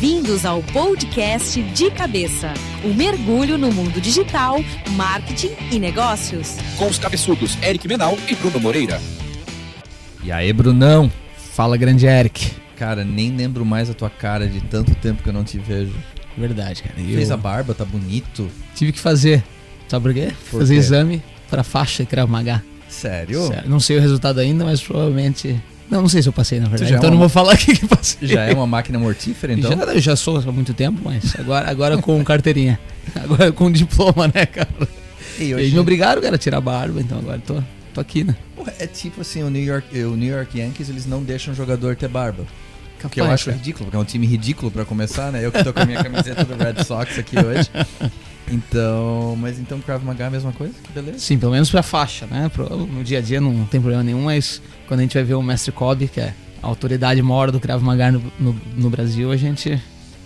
Bem-vindos ao podcast De Cabeça o um mergulho no mundo digital, marketing e negócios. Com os cabeçudos Eric Menal e Bruno Moreira. E aí, Brunão? Fala, grande Eric. Cara, nem lembro mais a tua cara de tanto tempo que eu não te vejo. Verdade, cara. Eu... Fez a barba, tá bonito. Tive que fazer. Sabe por quê? Por fazer quê? exame pra faixa Krav Maga. Sério? Sério? Não sei o resultado ainda, mas provavelmente não, não sei se eu passei, na verdade. é então uma- não vou falar que passei. Já é uma máquina mortífera, então? Já, eu já sou há muito tempo, mas agora, agora com carteirinha. Agora com diploma, né, cara? E hoje... me obrigaram, cara, a tirar a barba, então agora tô, tô aqui, né? É tipo assim, o New, York, o New York Yankees, eles não deixam o jogador ter barba. Que eu Capaz, acho ridículo, porque é um time ridículo pra começar, né? Eu que tô com a minha camiseta do Red Sox aqui hoje. Então, mas então Krav Maga é a mesma coisa? Beleza. Sim, pelo menos pra faixa, né? Pro- no dia a dia não tem problema nenhum, mas quando a gente vai ver o Mestre Kobe, que é a autoridade maior do Krav Maga no, no, no Brasil, a gente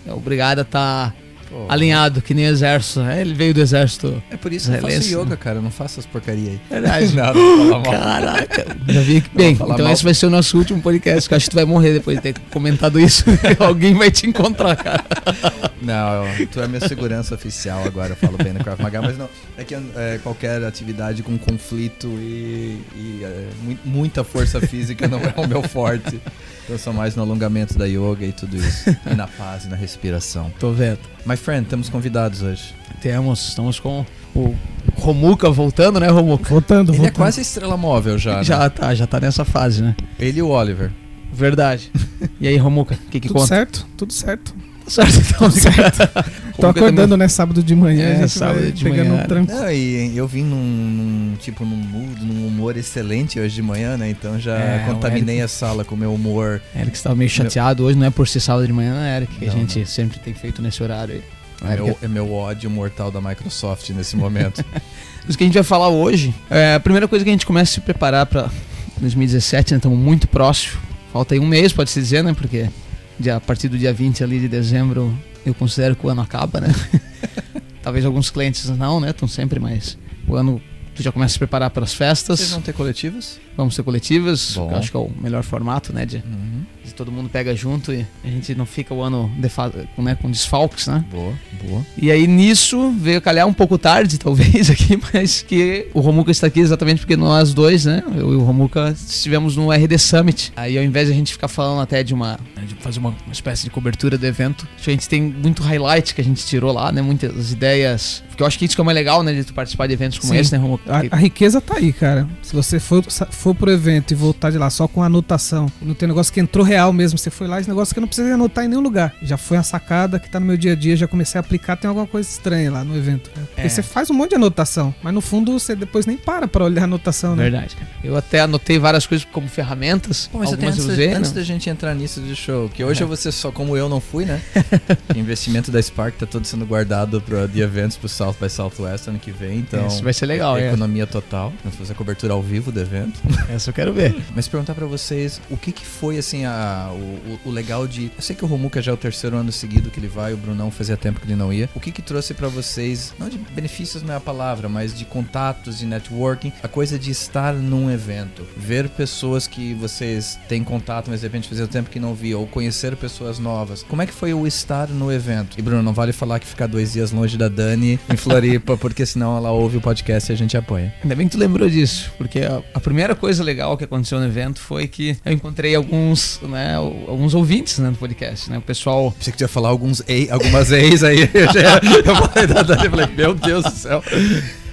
é obrigado a estar Pô, alinhado, que nem exército. né? Ele veio do exército. É por isso que eu faço yoga, cara. Eu não faço essas porcaria aí. Verdade. Não, não. Caraca, já vi que. Bem, então mal. esse vai ser o nosso último podcast, que eu acho que tu vai morrer depois de ter comentado isso. Alguém vai te encontrar, cara. Não, tu é minha segurança oficial agora, eu falo bem no Krav Maga, mas não, é que é, qualquer atividade com conflito e, e, é, mui- muita força física não é o meu forte. Eu sou mais no alongamento da yoga e tudo isso. E na paz e na respiração. Tô vendo. My friend, temos convidados hoje. Temos, estamos com o Romuca voltando, né, Romuca? Voltando, Ele é voltando. quase a estrela móvel já, né? Já tá, já tá nessa fase, né? Ele e o Oliver. Verdade. E aí, Romuca, o que que Tudo conta? certo, tudo certo. Tá certo, então, certo. Tô acordando, né, sábado de manhã, É, a gente sábado de pegando manhã. um tranco. Não, e eu vim num, num, tipo num mood, num humor excelente hoje de manhã, né? Então já É, o contaminei Eric- a sala com o meu humor. Eric estava meio chateado hoje, não é por ser sábado de manhã, né, Eric? Que a Não, gente sempre tem feito nesse horário aí. É meu, é meu ódio mortal da Microsoft nesse momento. Isso que a gente vai falar hoje, é a primeira coisa que a gente começa a se preparar pra 2017, né? Estamos muito próximo. Falta aí um mês, pode-se dizer, né? Porque dia- a partir do dia 20 ali de dezembro, eu considero que o ano acaba, né? Talvez alguns clientes não, né? Estão sempre, mas o ano tu já começa a se preparar para as festas. Vocês vão ter coletivos? Vamos ter coletivas, Bom. acho que é o melhor formato, né? De, Uhum. de todo mundo pega junto e a gente não fica o ano com, né, com desfalques, né? Boa, boa. E aí nisso veio calhar um pouco tarde, talvez, aqui, mas que o Romuca está aqui exatamente porque nós dois, né? Eu e o Romuca estivemos no RD Summit. Aí ao invés de a gente ficar falando até de uma. de fazer uma, uma espécie de cobertura do evento, a gente tem muito highlight que a gente tirou lá, né? Muitas ideias. Porque eu acho que isso que é mais legal, né? De tu participar de eventos como Sim. esse, né, Romuca? A, a riqueza tá aí, cara. Se você for, for pro evento e voltar de lá só com anotação, não tem negócio que entrou real mesmo, você foi lá, esse negócio que eu não precisei anotar em nenhum lugar. Já foi uma sacada que tá no meu dia a dia, já comecei a aplicar, tem alguma coisa estranha lá no evento. né? Porque É. você faz um monte de anotação, mas no fundo você depois nem para pra olhar a anotação, né? Verdade, cara. Eu até anotei várias coisas como ferramentas. Bom, mas algumas antes, eu usei, antes né? da gente entrar nisso de show, que hoje eu vou ser só como eu não fui, né? o investimento da Spark tá todo sendo guardado para de eventos pro South by Southwest ano que vem, então. Isso vai ser legal, é. Economia total. Vamos fazer a cobertura ao vivo do evento. Essa eu quero ver. Mas perguntar pra vocês o que que foi assim a, o, o- legal de. Eu sei que o Romuca já é o terceiro ano seguido que ele vai, o Brunão fazia tempo que ele não ia. O que que trouxe pra vocês, não de benefícios não é a palavra, mas de contatos, de networking, a coisa de estar num evento, ver pessoas que vocês têm contato, mas de repente fazia tempo que não via, ou conhecer pessoas novas. Como é que foi o estar no evento? E Bruno, não vale falar que ficar dois dias longe da Dani em Floripa, porque senão ela ouve o podcast e a gente apoia. Ainda bem que tu lembrou disso, porque a, a primeira coisa legal que aconteceu no evento foi que eu encontrei alguns, né, alguns ouvintes né, do podcast, né? O pessoal Pensei que ia falar alguns ex, algumas ex aí. Eu falei, meu Deus do céu.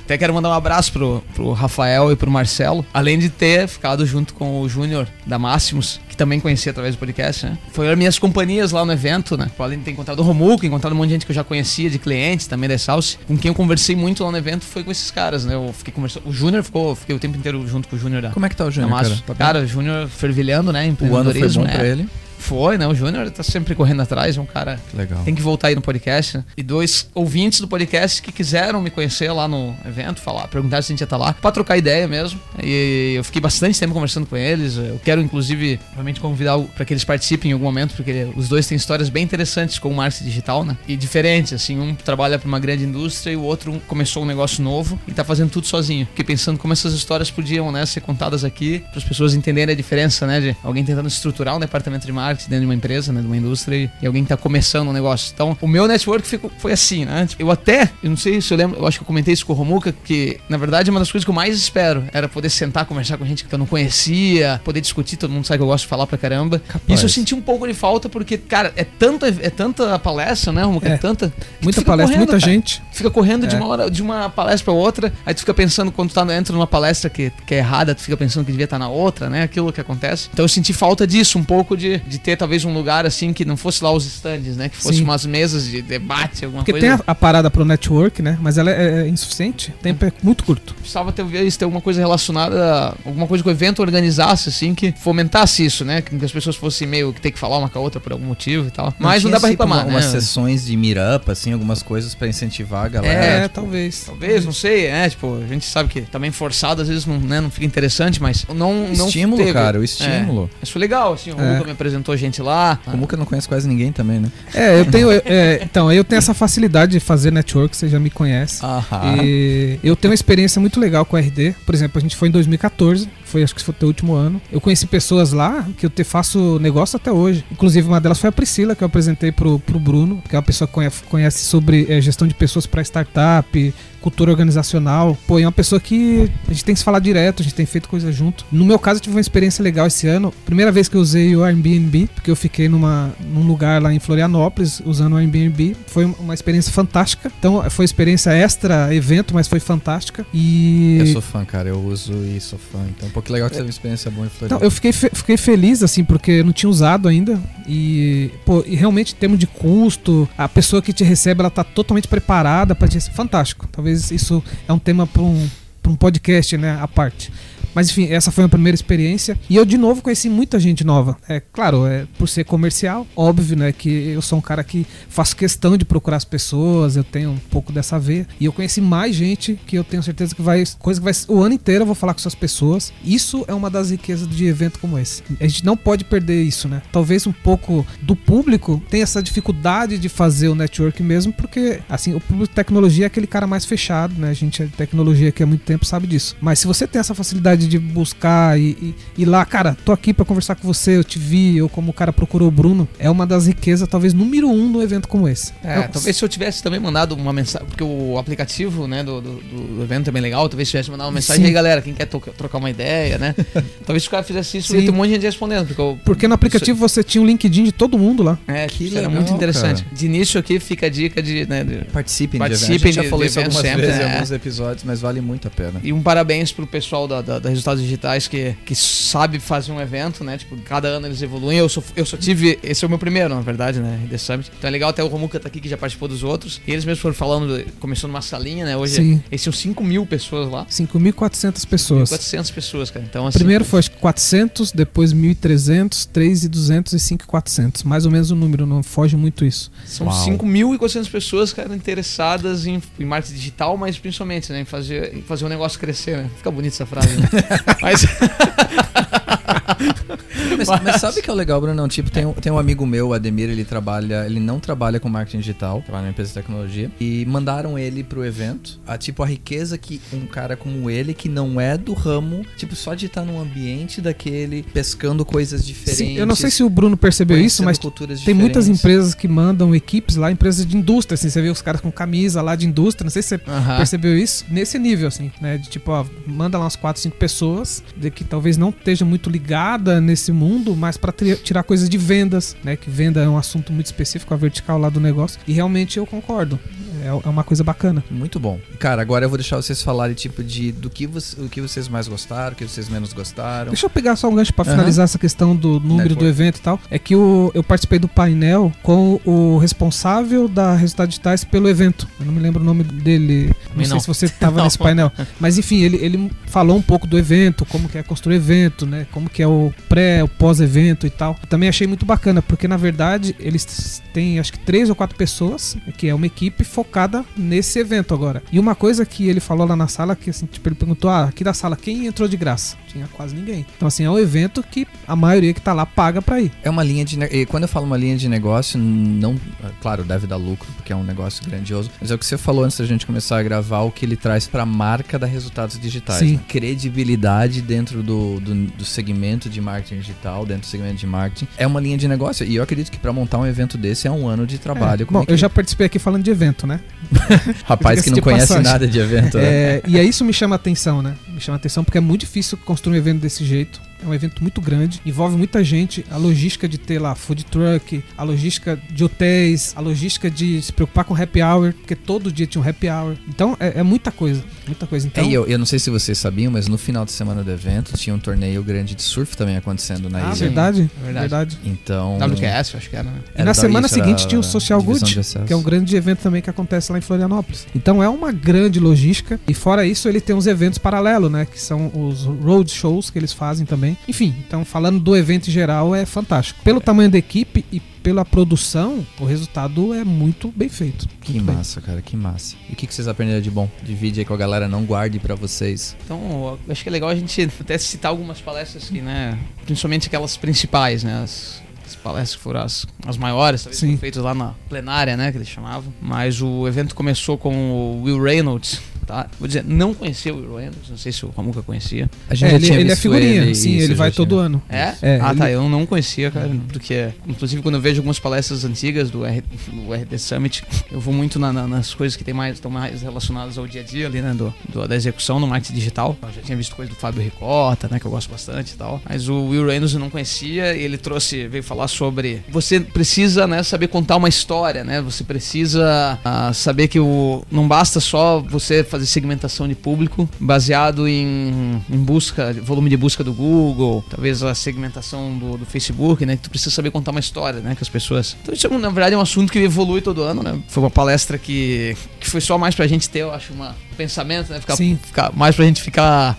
Até quero mandar um abraço pro, pro Rafael e pro Marcelo. Além de ter ficado junto com o Júnior da Máximos, que também conheci através do podcast, né? Foi as minhas companhias lá no evento, né? Além de ter encontrado o Romuco, encontrado um monte de gente que eu já conhecia, de clientes também da Salsi. Com quem eu conversei muito lá no evento foi com esses caras, né? Eu fiquei conversando. O Júnior ficou, fiquei o tempo inteiro junto com o Júnior da. Como é que tá o Júnior, cara? Tá? Cara, o Júnior fervilhando, né? o ano foi bom né? pra ele. Foi, né? O Júnior tá sempre correndo atrás, é um cara Que legal. tem que voltar aí no podcast. né? E dois ouvintes do podcast que quiseram me conhecer lá no evento, falar, perguntar se a gente ia estar lá, pra trocar ideia mesmo. E eu fiquei bastante tempo conversando com eles. Eu quero, inclusive, realmente convidar pra que eles participem em algum momento, porque os dois têm histórias bem interessantes com o marketing digital, né? E diferentes, assim. Um trabalha pra uma grande indústria e o outro começou um negócio novo e tá fazendo tudo sozinho. Fiquei pensando como essas histórias podiam, né, ser contadas aqui, para as pessoas entenderem a diferença, né, de alguém tentando estruturar um departamento de marketing dentro de uma empresa, né, de uma indústria, e alguém que tá começando um negócio. Então, o meu network ficou, foi assim, né? Tipo, eu até, eu não sei se eu lembro, eu acho que eu comentei isso com o Romuca, que na verdade uma das coisas que eu mais espero era poder sentar, conversar com gente que eu não conhecia, poder discutir, todo mundo sabe que eu gosto de falar pra caramba. Capaz. Isso eu senti um pouco de falta, porque, cara, é tanta, é tanta palestra, né, Romuca? É, É. tanta. tu Muita palestra, correndo, muita cara. gente. Fica correndo de É. uma hora, de uma palestra pra outra, aí tu fica pensando quando tu tá, entra numa palestra que, que é errada, tu fica pensando que devia estar na outra, né? Aquilo que acontece. Então eu senti falta disso, um pouco de, de ter talvez um lugar assim que não fosse lá os stands, né? Que fosse Sim. umas mesas de debate, alguma Porque coisa. tem a, a parada pro network, né? Mas ela é, é insuficiente. O tempo é muito curto. Precisava talvez ter alguma coisa relacionada, a- alguma coisa que o evento organizasse, assim, que fomentasse isso, né? Que as pessoas fossem meio que ter que falar uma com a outra por algum motivo e tal. Mas não dá pra reclamar, uma- né? Sessões de meetup, assim, algumas coisas pra incentivar a galera. É, tipo, talvez. Talvez, não sei, é, tipo, a gente sabe que também forçado às vezes não, né, não fica interessante, mas não. não Estímulo, teve. cara, o estímulo. É, mas foi legal, assim, o É. Luca me apresentou gente lá. Como que eu não conheço quase ninguém também, né? É, eu tenho. é, então, eu tenho essa facilidade de fazer network, você já me conhece. Aham. E eu tenho uma experiência muito legal com a RD. Por exemplo, a gente foi em 2014, foi acho que foi o teu último ano. Eu conheci pessoas lá que eu te faço negócio até hoje. Inclusive, uma delas foi a Priscila, que eu apresentei pro, pro Bruno, que é uma pessoa que conhece, conhece sobre eh, gestão de pessoas para startup, cultura organizacional. Pô, é uma pessoa que a gente tem que se falar direto, a gente tem feito coisa junto. No meu caso, eu tive uma experiência legal esse ano. Primeira vez que eu usei o Airbnb, porque eu fiquei numa, num lugar lá em Florianópolis usando o Airbnb. Foi uma experiência fantástica. Então, foi experiência extra evento, mas foi fantástica. E. Eu sou fã, cara, eu uso e sou fã. Então, pô, que legal que você teve uma experiência boa em Floripa. Então, eu fiquei, fe- fiquei feliz, assim, porque eu não tinha usado ainda. E, pô, e realmente, em termos de custo, a pessoa que te recebe, ela tá totalmente preparada para te receber. Fantástico. Talvez isso é um tema para um, pra um podcast, né, à parte. Mas enfim, essa foi a primeira experiência. E eu, de novo, conheci muita gente nova. É claro, é, por ser comercial, óbvio, né? Que eu sou um cara que faço questão de procurar as pessoas, eu tenho um pouco dessa veia. E eu conheci mais gente que eu tenho certeza que vai. Coisa que vai. O ano inteiro eu vou falar com essas pessoas. Isso é uma das riquezas de evento como esse. A gente não pode perder isso, né? Talvez um pouco do público tenha essa dificuldade de fazer o network mesmo, porque, assim, o público de tecnologia é aquele cara mais fechado, né? A gente é de tecnologia aqui há muito tempo sabe disso. Mas se você tem essa facilidade de buscar e, e ir lá, cara, tô aqui pra conversar com você, eu te vi, ou como o cara procurou o Bruno, é uma das riquezas, talvez número um num evento como esse. É, Eu- talvez se eu tivesse também mandado uma mensagem, porque o aplicativo, né, do, do, do evento é bem legal, talvez se tivesse mandado uma mensagem, Sim. aí galera, quem quer toca- trocar uma ideia, né? talvez se o cara fizesse isso, ia ter um monte de gente respondendo, porque eu, Porque no aplicativo você tinha o LinkedIn de todo mundo lá. é, Que isso era legal, muito interessante. cara. De início aqui fica a dica de, né, de- Participem, Participem de eventos. A gente já falou isso algumas sempre, vezes em é. alguns episódios, mas vale muito a pena. E um parabéns pro pessoal da, da, da Resultados Digitais que, que sabe fazer um evento, né? Tipo, cada ano eles evoluem. Eu só, eu só tive. Esse é o meu primeiro, na verdade, né? The Summit. Então é legal até o Romuca tá aqui que já participou dos outros. E eles mesmos foram falando, começou numa salinha, né? Hoje Sim. eles tinham 5 mil pessoas lá. 5.400 pessoas. 400 pessoas, cara. Então, assim. Primeiro foi acho que 400, depois 1.300, 3.200 e 5.400. Mais ou menos o número, não foge muito isso. São Uau. 5.400 pessoas, cara, interessadas em, em marketing digital, mas principalmente, né? Em fazer, em fazer o negócio crescer, né? Fica bonita essa frase, né? mas. Mas, mas sabe que é o legal, Bruno? Tipo, tem um, tem um amigo meu, o Ademir, ele trabalha, ele não trabalha com marketing digital, trabalha numa empresa de tecnologia, e mandaram ele pro evento, a tipo, a riqueza que um cara como ele, que não é do ramo, tipo, só de estar num ambiente daquele, pescando coisas diferentes. Sim, eu não sei se o Bruno percebeu isso, mas tem muitas empresas que mandam equipes lá, empresas de indústria, assim, você vê os caras com camisa lá de indústria, não sei se você Aham. percebeu isso, nesse nível, assim, né, de tipo, ó, manda lá umas 4, 5 pessoas, de que talvez não esteja muito ligada nesse mundo, mas pra tri- tirar coisas de vendas, né, que venda é um assunto muito específico, a vertical lá do negócio, e realmente eu concordo, é, é uma coisa bacana. Muito bom. Cara, agora eu vou deixar vocês falarem, tipo, de do que, vo- o que vocês mais gostaram, o que vocês menos gostaram. Deixa eu pegar só um gancho pra Aham. finalizar essa questão do número Network. do evento e tal. É que o, eu participei do painel com o responsável da Resultados Digitais pelo evento. Eu não me lembro o nome dele. Não Também sei não. se você estava Não. nesse painel. Mas enfim, ele, ele falou um pouco do evento, como que é construir evento, né? Como que é o pré, o pós-evento e tal. Também achei muito bacana, porque na verdade eles têm acho que três ou quatro pessoas, que é uma equipe focada nesse evento agora. E uma coisa que ele falou lá na sala, que assim, tipo, ele perguntou, ah, aqui da sala, quem entrou de graça? tinha quase ninguém. Então, assim, é um evento que a maioria que tá lá paga pra ir. É uma linha de. ne- E quando eu falo uma linha de negócio, não. Claro, deve dar lucro, porque é um negócio grandioso. Mas é o que você falou antes da gente começar a gravar, o que ele traz pra marca da Resultados Digitais. Sim. né? Credibilidade dentro do, do, do segmento de marketing digital, dentro do segmento de marketing. É uma linha de negócio. E eu acredito que pra montar um evento desse é um ano de trabalho. É, Como Bom, é que- eu já participei aqui falando de evento, né? Rapaz que não conhece passagem. nada de evento. né? É, e aí isso me chama atenção, né? Me chama a atenção porque é muito difícil construir um evento desse jeito. É um evento muito grande, envolve muita gente, a logística de ter lá food truck, a logística de hotéis, a logística de se preocupar com happy hour, porque todo dia tinha um happy hour. Então é, é muita coisa, muita coisa. Então, É, e eu, eu não sei se vocês sabiam, mas no final de semana do evento tinha um torneio grande de surf também acontecendo na ah, ilha. verdade, é verdade. verdade. Então. WQS, eu acho que era, né? E na semana isso, era seguinte tinha o Social Good, que é um grande evento também que acontece lá em Florianópolis. Então é uma grande logística. E fora isso, ele tem uns eventos paralelos, né? Que são os road shows que eles fazem também. Enfim, então falando do evento em geral, é fantástico. Pelo tamanho da equipe e pela produção, o resultado é muito bem feito. Que Muito bem. massa, cara, que massa. E o que, vocês aprenderam de bom? Divide aí com a galera, não guarde pra vocês. Então, eu acho que é legal a gente até citar algumas palestras que, né, principalmente aquelas principais, né, as, as palestras que foram as, as maiores, talvez Sim. foram feitas lá na plenária, né, que eles chamavam. Mas o evento começou com o Will Reynolds, tá? Vou dizer, não conhecia o Will Reynolds, não sei se o Romuca conhecia. A gente É, ele, ele é figurinha, ele, sim, isso, ele vai todo ano. É? É, ah, ele- tá, eu não conhecia, cara, porque, inclusive, quando eu vejo algumas palestras antigas do, R, do RD Summit, eu vou muito na- na- nas coisas que tem mais, estão mais relacionadas ao dia a dia ali, né, do, do- da execução no marketing digital. Eu já tinha visto coisa do Fábio Ricota, né, que eu gosto bastante e tal. Mas o Will Reynolds eu não conhecia e ele trouxe, veio falar sobre você precisa, né, saber contar uma história, né, você precisa ah, saber que o, não basta só você fazer segmentação de público baseado em, em busca, volume de busca do Google, talvez a segmentação do, do Facebook, né? Que tu precisa saber contar uma história, né? Com as pessoas. Então isso, na verdade, é um assunto que evolui todo ano, né? Foi uma palestra que, que foi só mais pra gente ter, eu acho, uma, um pensamento, né? Ficar, Sim. ficar mais pra gente ficar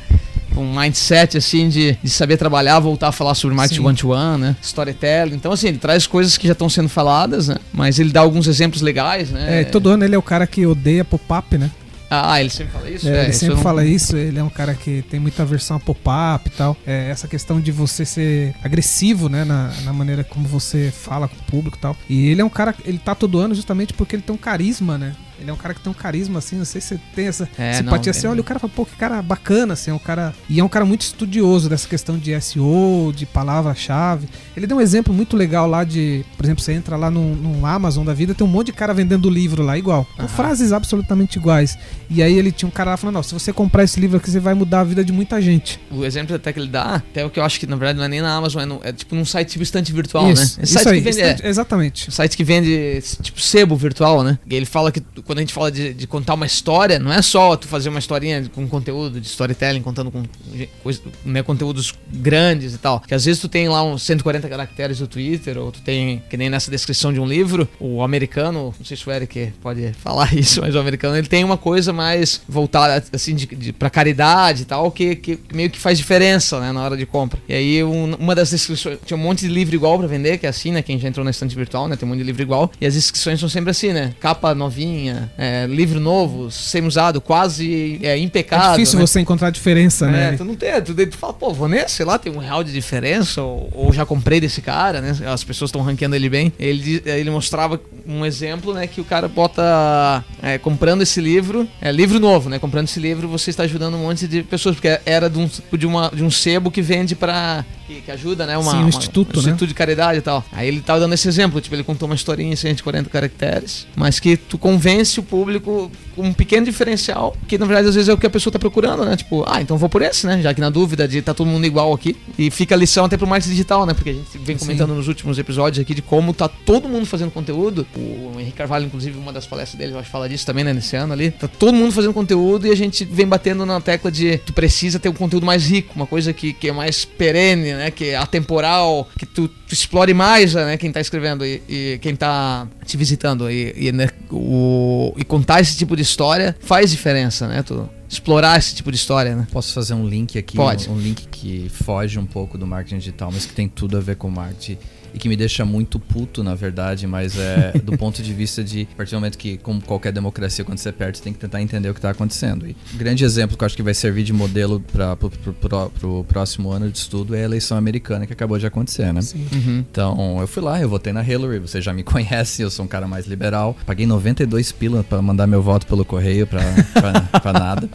com um mindset assim de, de saber trabalhar, voltar a falar sobre marketing one-to-one, né? Storytelling. Então, assim, ele traz coisas que já estão sendo faladas, né? Mas ele dá alguns exemplos legais, né? É, todo ano ele é o cara que odeia pop-up, né? Ah, ele sempre fala isso? É, É, ele sempre não- fala isso, ele é um cara que tem muita aversão a pop-up e tal. É, essa questão de você ser agressivo, né, na, na maneira como você fala com o público e tal. E ele é um cara, ele tá todo ano justamente porque ele tem um carisma, né? Ele é um cara que tem um carisma, assim, não sei se você tem essa É, simpatia não, ele- olha, o cara fala, pô, que cara bacana, assim, é um cara... E é um cara muito estudioso dessa questão de SEO, de palavra-chave. Ele deu um exemplo muito legal lá de, por exemplo, você entra lá no, no Amazon da vida, tem um monte de cara vendendo livro lá, igual. Com Aham. frases absolutamente iguais. E aí ele tinha um cara lá falando, ó, se você comprar esse livro aqui, você vai mudar a vida de muita gente. O exemplo até que ele dá, até o que eu acho que na verdade não é nem na Amazon, é, no- é tipo num site tipo estante virtual, isso, né? isso site aí, que vende, estante- é, exatamente. site que vende tipo sebo virtual, né? E ele fala que quando a gente fala de, de contar uma história, não é só tu fazer uma historinha com conteúdo de storytelling, contando com coisa, né, conteúdos grandes e tal. Que às vezes tu tem lá uns 140 caracteres do Twitter, ou tu tem, que nem nessa descrição de um livro, o americano, não sei se o Eric pode falar isso, mas o americano ele tem uma coisa mais voltada assim de, de, pra caridade e tal, que, que meio que faz diferença, né, na hora de compra. E aí um- uma das descrições, tinha um monte de livro igual pra vender, que é assim, né, quem já entrou na estante virtual, né, tem um monte de livro igual, e as descrições são sempre assim, né, capa novinha, é, livro novo, semi-usado, quase é, impecável. é difícil né? você encontrar diferença, É, né? tu não tem, tu, tu fala, pô, vou nesse, sei lá, tem um real de diferença, ou, ou já comprei desse cara, né? As pessoas estão ranqueando ele bem. Ele, di- ele mostrava um exemplo, né, que o cara bota, é, comprando esse livro, é livro novo, né? Comprando esse livro, você está ajudando um monte de pessoas, porque era de um, de uma, de um sebo que vende pra. Que, que ajuda, né? Uma, Sim, um uma- instituto, um né? instituto de caridade e tal. Aí ele tava dando esse exemplo, tipo, ele contou uma historinha em 140 caracteres, mas que tu convence o público com um pequeno diferencial, que na verdade às vezes é o que a pessoa tá procurando, né? Tipo, ah, então vou por esse, né? Já que na dúvida de tá todo mundo igual aqui. E fica a lição até pro marketing digital, né? Porque a gente vem Sim. comentando nos últimos episódios aqui de como tá todo mundo fazendo conteúdo. O Henrique Carvalho, inclusive, uma das palestras dele, eu acho fala disso também, né? Nesse ano ali. Tá todo mundo fazendo conteúdo e a gente vem batendo na tecla de tu precisa ter um conteúdo mais rico, uma coisa que, que é mais perene, né? Que é atemporal, que tu, tu explore mais, né? Quem tá escrevendo e, e quem tá te visitando. E, e, né, o, e contar esse tipo de história faz diferença, né? Tu explorar esse tipo de história, né? Posso fazer um link aqui? Pode. Um, um link que foge um pouco do marketing digital, mas que tem tudo a ver com marketing. E que me deixa muito puto, na verdade, mas é do ponto de vista de, a partir do momento que, como qualquer democracia, quando você perde, você tem que tentar entender o que está acontecendo. E um grande exemplo que eu acho que vai servir de modelo para o próximo ano de estudo é a eleição americana que acabou de acontecer, né? Sim. Uhum. Então, eu fui lá, eu votei na Hillary, você já me conhece, eu sou um cara mais liberal. Paguei 92 pila para mandar meu voto pelo correio para nada.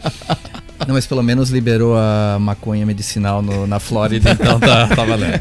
Não, mas pelo menos liberou a maconha medicinal no, na Flórida, então tá, tá valendo.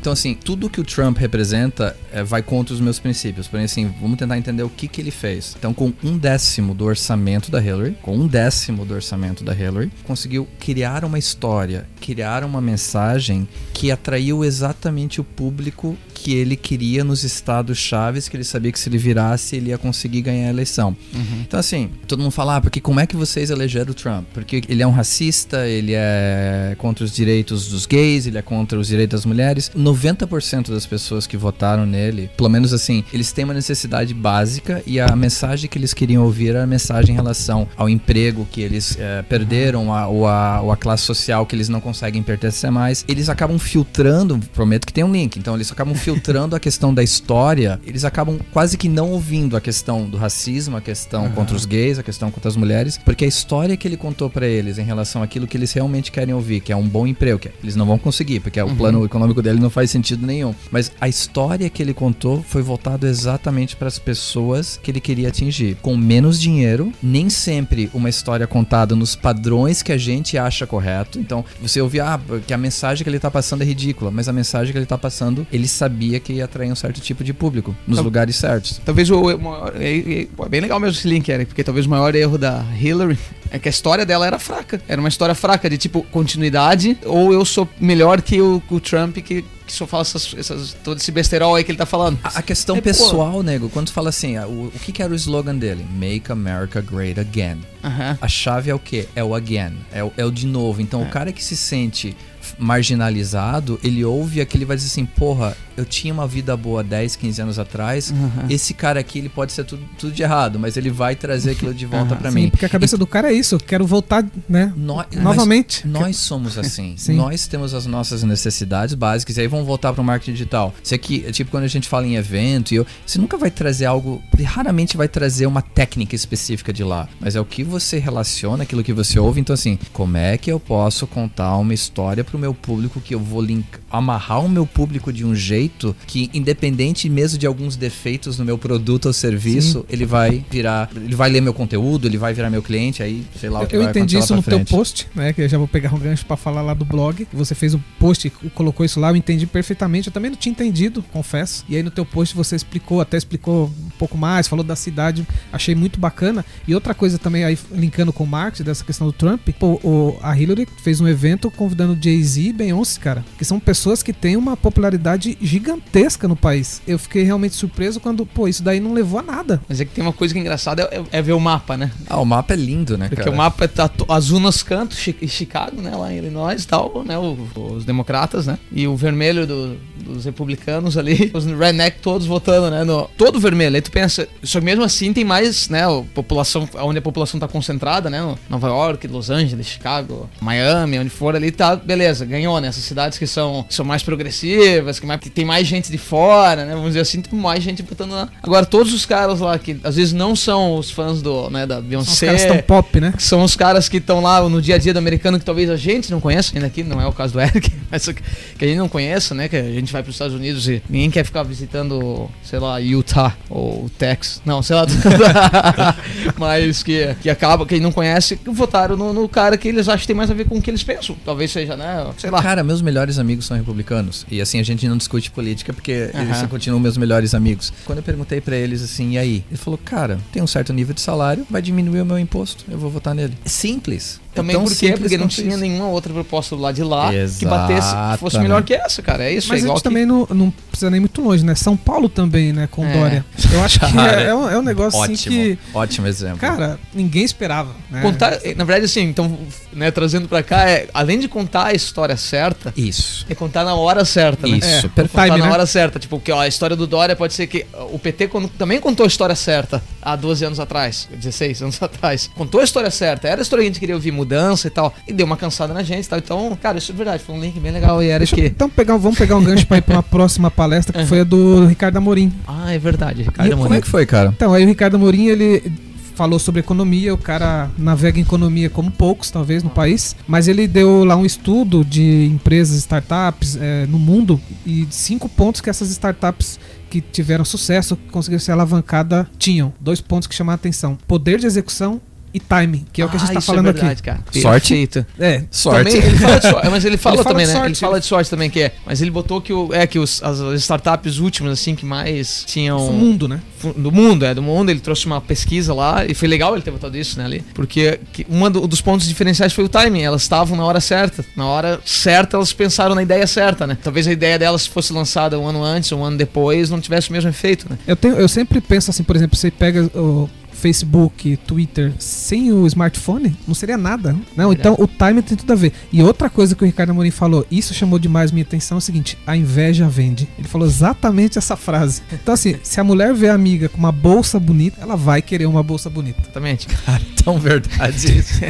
Então, assim, tudo que o Trump representa é, vai contra os meus princípios. Porém, assim, vamos tentar entender o que, que ele fez. Então, com um décimo do orçamento da Hillary, com um décimo do orçamento da Hillary, conseguiu criar uma história, criar uma mensagem que atraiu exatamente o público que ele queria nos estados chaves, que ele sabia que se ele virasse, ele ia conseguir ganhar a eleição. Uhum. Então, assim, todo mundo fala, ah, porque como é que vocês elegeram o Trump? Porque ele é um racista, ele é contra os direitos dos gays, ele é contra os direitos das mulheres. 90% das pessoas que votaram nele, pelo menos assim, eles têm uma necessidade básica e a mensagem que eles queriam ouvir era a mensagem em relação ao emprego que eles é, perderam, a, ou, a, ou a classe social que eles não conseguem pertencer mais. Eles acabam filtrando, prometo que tem um link, então eles acabam filtrando filtrando a questão da história, eles acabam quase que não ouvindo a questão do racismo, a questão uhum. contra os gays, a questão contra as mulheres, porque a história que ele contou para eles em relação àquilo que eles realmente querem ouvir, que é um bom emprego, que eles não vão conseguir, porque uhum. o plano econômico dele não faz sentido nenhum. Mas a história que ele contou foi voltado exatamente para as pessoas que ele queria atingir. Com menos dinheiro, nem sempre uma história contada nos padrões que a gente acha correto. Então, você ouvir ah, que a mensagem que ele tá passando é ridícula, mas a mensagem que ele tá passando, ele sabia sabia que ia atrair um certo tipo de público nos então, lugares certos. Talvez o, é, é, é, bem legal mesmo esse link, Eric, porque talvez o maior erro da Hillary é que a história dela era fraca. Era uma história fraca de tipo continuidade, ou eu sou melhor que o, o Trump que que só fala essas, essas, todo esse besterol aí que ele tá falando. A, a questão é, pessoal, pô. nego, quando tu fala assim, o, o que, que era o slogan dele? Make America Great Again. Uh -huh. A chave é o quê? É o again. É o, é o de novo. Então, é. o cara que se sente marginalizado, ele ouve aquilo e vai dizer assim, porra, eu tinha uma vida boa 10, 15 anos atrás, uhum. esse cara aqui, ele pode ser tudo, tudo de errado, mas ele vai trazer aquilo de volta uhum. para mim. porque a cabeça e, do cara é isso, quero voltar, né, nós, novamente. Nós somos assim, nós temos as nossas necessidades básicas, e aí vamos voltar para o marketing digital. Isso aqui, tipo quando a gente fala em evento, e eu, você nunca vai trazer algo, raramente vai trazer uma técnica específica de lá, mas é o que você relaciona, aquilo que você ouve, então assim, como é que eu posso contar uma história pro meu público que eu vou link, amarrar o meu público de um jeito que, independente mesmo de alguns defeitos no meu produto ou serviço, Sim. ele vai virar, ele vai ler meu conteúdo, ele vai virar meu cliente, aí sei lá o que eu vai entendi isso no frente. teu post, né? Que eu já vou pegar um gancho para falar lá do blog. Você fez um post colocou isso lá, eu entendi perfeitamente. Eu também não tinha entendido, confesso. E aí no teu post você explicou, até explicou um pouco mais, falou da cidade, achei muito bacana. E outra coisa também aí linkando com o marketing dessa questão do Trump, pô, o, a Hillary fez um evento convidando Jay-Z e Beyoncé, cara, que são pessoas que têm uma popularidade gigantesca no país. Eu fiquei realmente surpreso quando, pô, isso daí não levou a nada. Mas é que tem uma coisa que é engraçada é, é ver o mapa, né? Ah, o mapa é lindo, né, Porque cara? o mapa é tá, azul nos cantos, Chicago, né, lá em Illinois e tal, né, os democratas, né? E o vermelho do, dos republicanos ali, os redneck todos votando, né, no, todo vermelho. Aí tu pensa, só que mesmo assim tem mais, né, a população, onde a população tá concentrada, né, no Nova York, Los Angeles, Chicago, Miami, onde for ali, tá, beleza, ganhou, né, essas cidades que são, que são mais progressivas, que, mais, que tem mais gente de fora, né, vamos dizer assim, tem mais gente votando lá. Agora, todos os caras lá que às vezes não são os fãs do, né, da Beyoncé. Os caras tão pop, né? São os caras que estão lá no dia a dia do americano que talvez a gente não conheça, ainda aqui não é o caso do Eric, mas que a gente não conheça, né, que a gente vai para os Estados Unidos e ninguém quer ficar visitando, sei lá, Utah ou Texas. Não, sei lá. mas que, que acaba, quem não conhece, votaram no, no, cara que eles acham que tem mais a ver com o que eles pensam. Talvez seja, né? Sei lá. Cara, meus melhores amigos são republicanos. E assim, a gente não discute política porque uh -huh. eles continuam meus melhores amigos. Quando eu perguntei para eles assim, e aí? Ele falou, cara, tem um certo nível de salário, vai diminuir o meu imposto, eu vou votar nele. Simples. Também por quê? Porque não tinha isso. nenhuma outra proposta do lado de lá Exatamente. que batesse, que fosse melhor que essa, cara. É isso, Mas é igual a gente que... também não, não precisa nem muito longe, né? São Paulo também, né? Com é. Dória. Eu acho que é, é, um, é um negócio ótimo, assim que. Ótimo exemplo. Cara, ninguém esperava. Né? Contar, na verdade, assim, então, né, trazendo pra cá, é, além de contar a história certa, isso. É contar na hora certa, né? Isso, é, perfeito. Contar time, na né? hora certa. Tipo, que ó, a história do Dória pode ser que o PT também contou a história certa há 12 anos atrás, 16 anos atrás. Contou a história certa, era a história que a gente queria ouvir, mudança e tal. E deu uma cansada na gente e tal. Então, cara, isso é verdade, foi um link bem legal e era Deixa eu- que. então pegar, vamos pegar um gancho pra ir pra uma próxima palestra que foi a do Ricardo Amorim. Ah, é verdade, E Ricardo como Amorim. é que foi, cara? Então, aí o Ricardo Amorim, ele falou sobre economia, o cara navega em economia como poucos, talvez, no país, mas ele deu lá um estudo de empresas, startups eh, no mundo e cinco pontos que essas startups que tiveram sucesso, que conseguiram ser alavancada, tinham. Dois pontos que chamaram a atenção. Poder de execução e timing, que é o que a gente Ah, tá isso falando é aqui. verdade, Cara. Sorte? Perfeito. É, Sorte. Também, ele fala de sorte, mas ele fala Ele fala também, né? sorte, ele fala de sorte também que é. Mas ele botou que o, é que os, as startups últimas assim que mais tinham o mundo, né? do mundo, é do mundo. Ele trouxe uma pesquisa lá e foi legal ele ter botado isso, né, ali, porque que, um do- dos pontos diferenciais foi o timing. Elas estavam na hora certa, na hora certa elas pensaram na ideia certa, né? Talvez a ideia delas fosse lançada um ano antes, um ano depois, não tivesse o mesmo efeito, né? Eu, tenho, eu sempre penso assim, por exemplo, você pega o Facebook, Twitter, sem o smartphone, não seria nada. Não, Verdade. então o timing tem tudo a ver. E outra coisa que o Ricardo Amorim falou, isso chamou demais minha atenção, é o seguinte, a inveja vende. Ele falou exatamente essa frase. Então assim, se a mulher vê a amiga com uma bolsa bonita, ela vai querer uma bolsa bonita. Exatamente. Cara, tão verdade isso.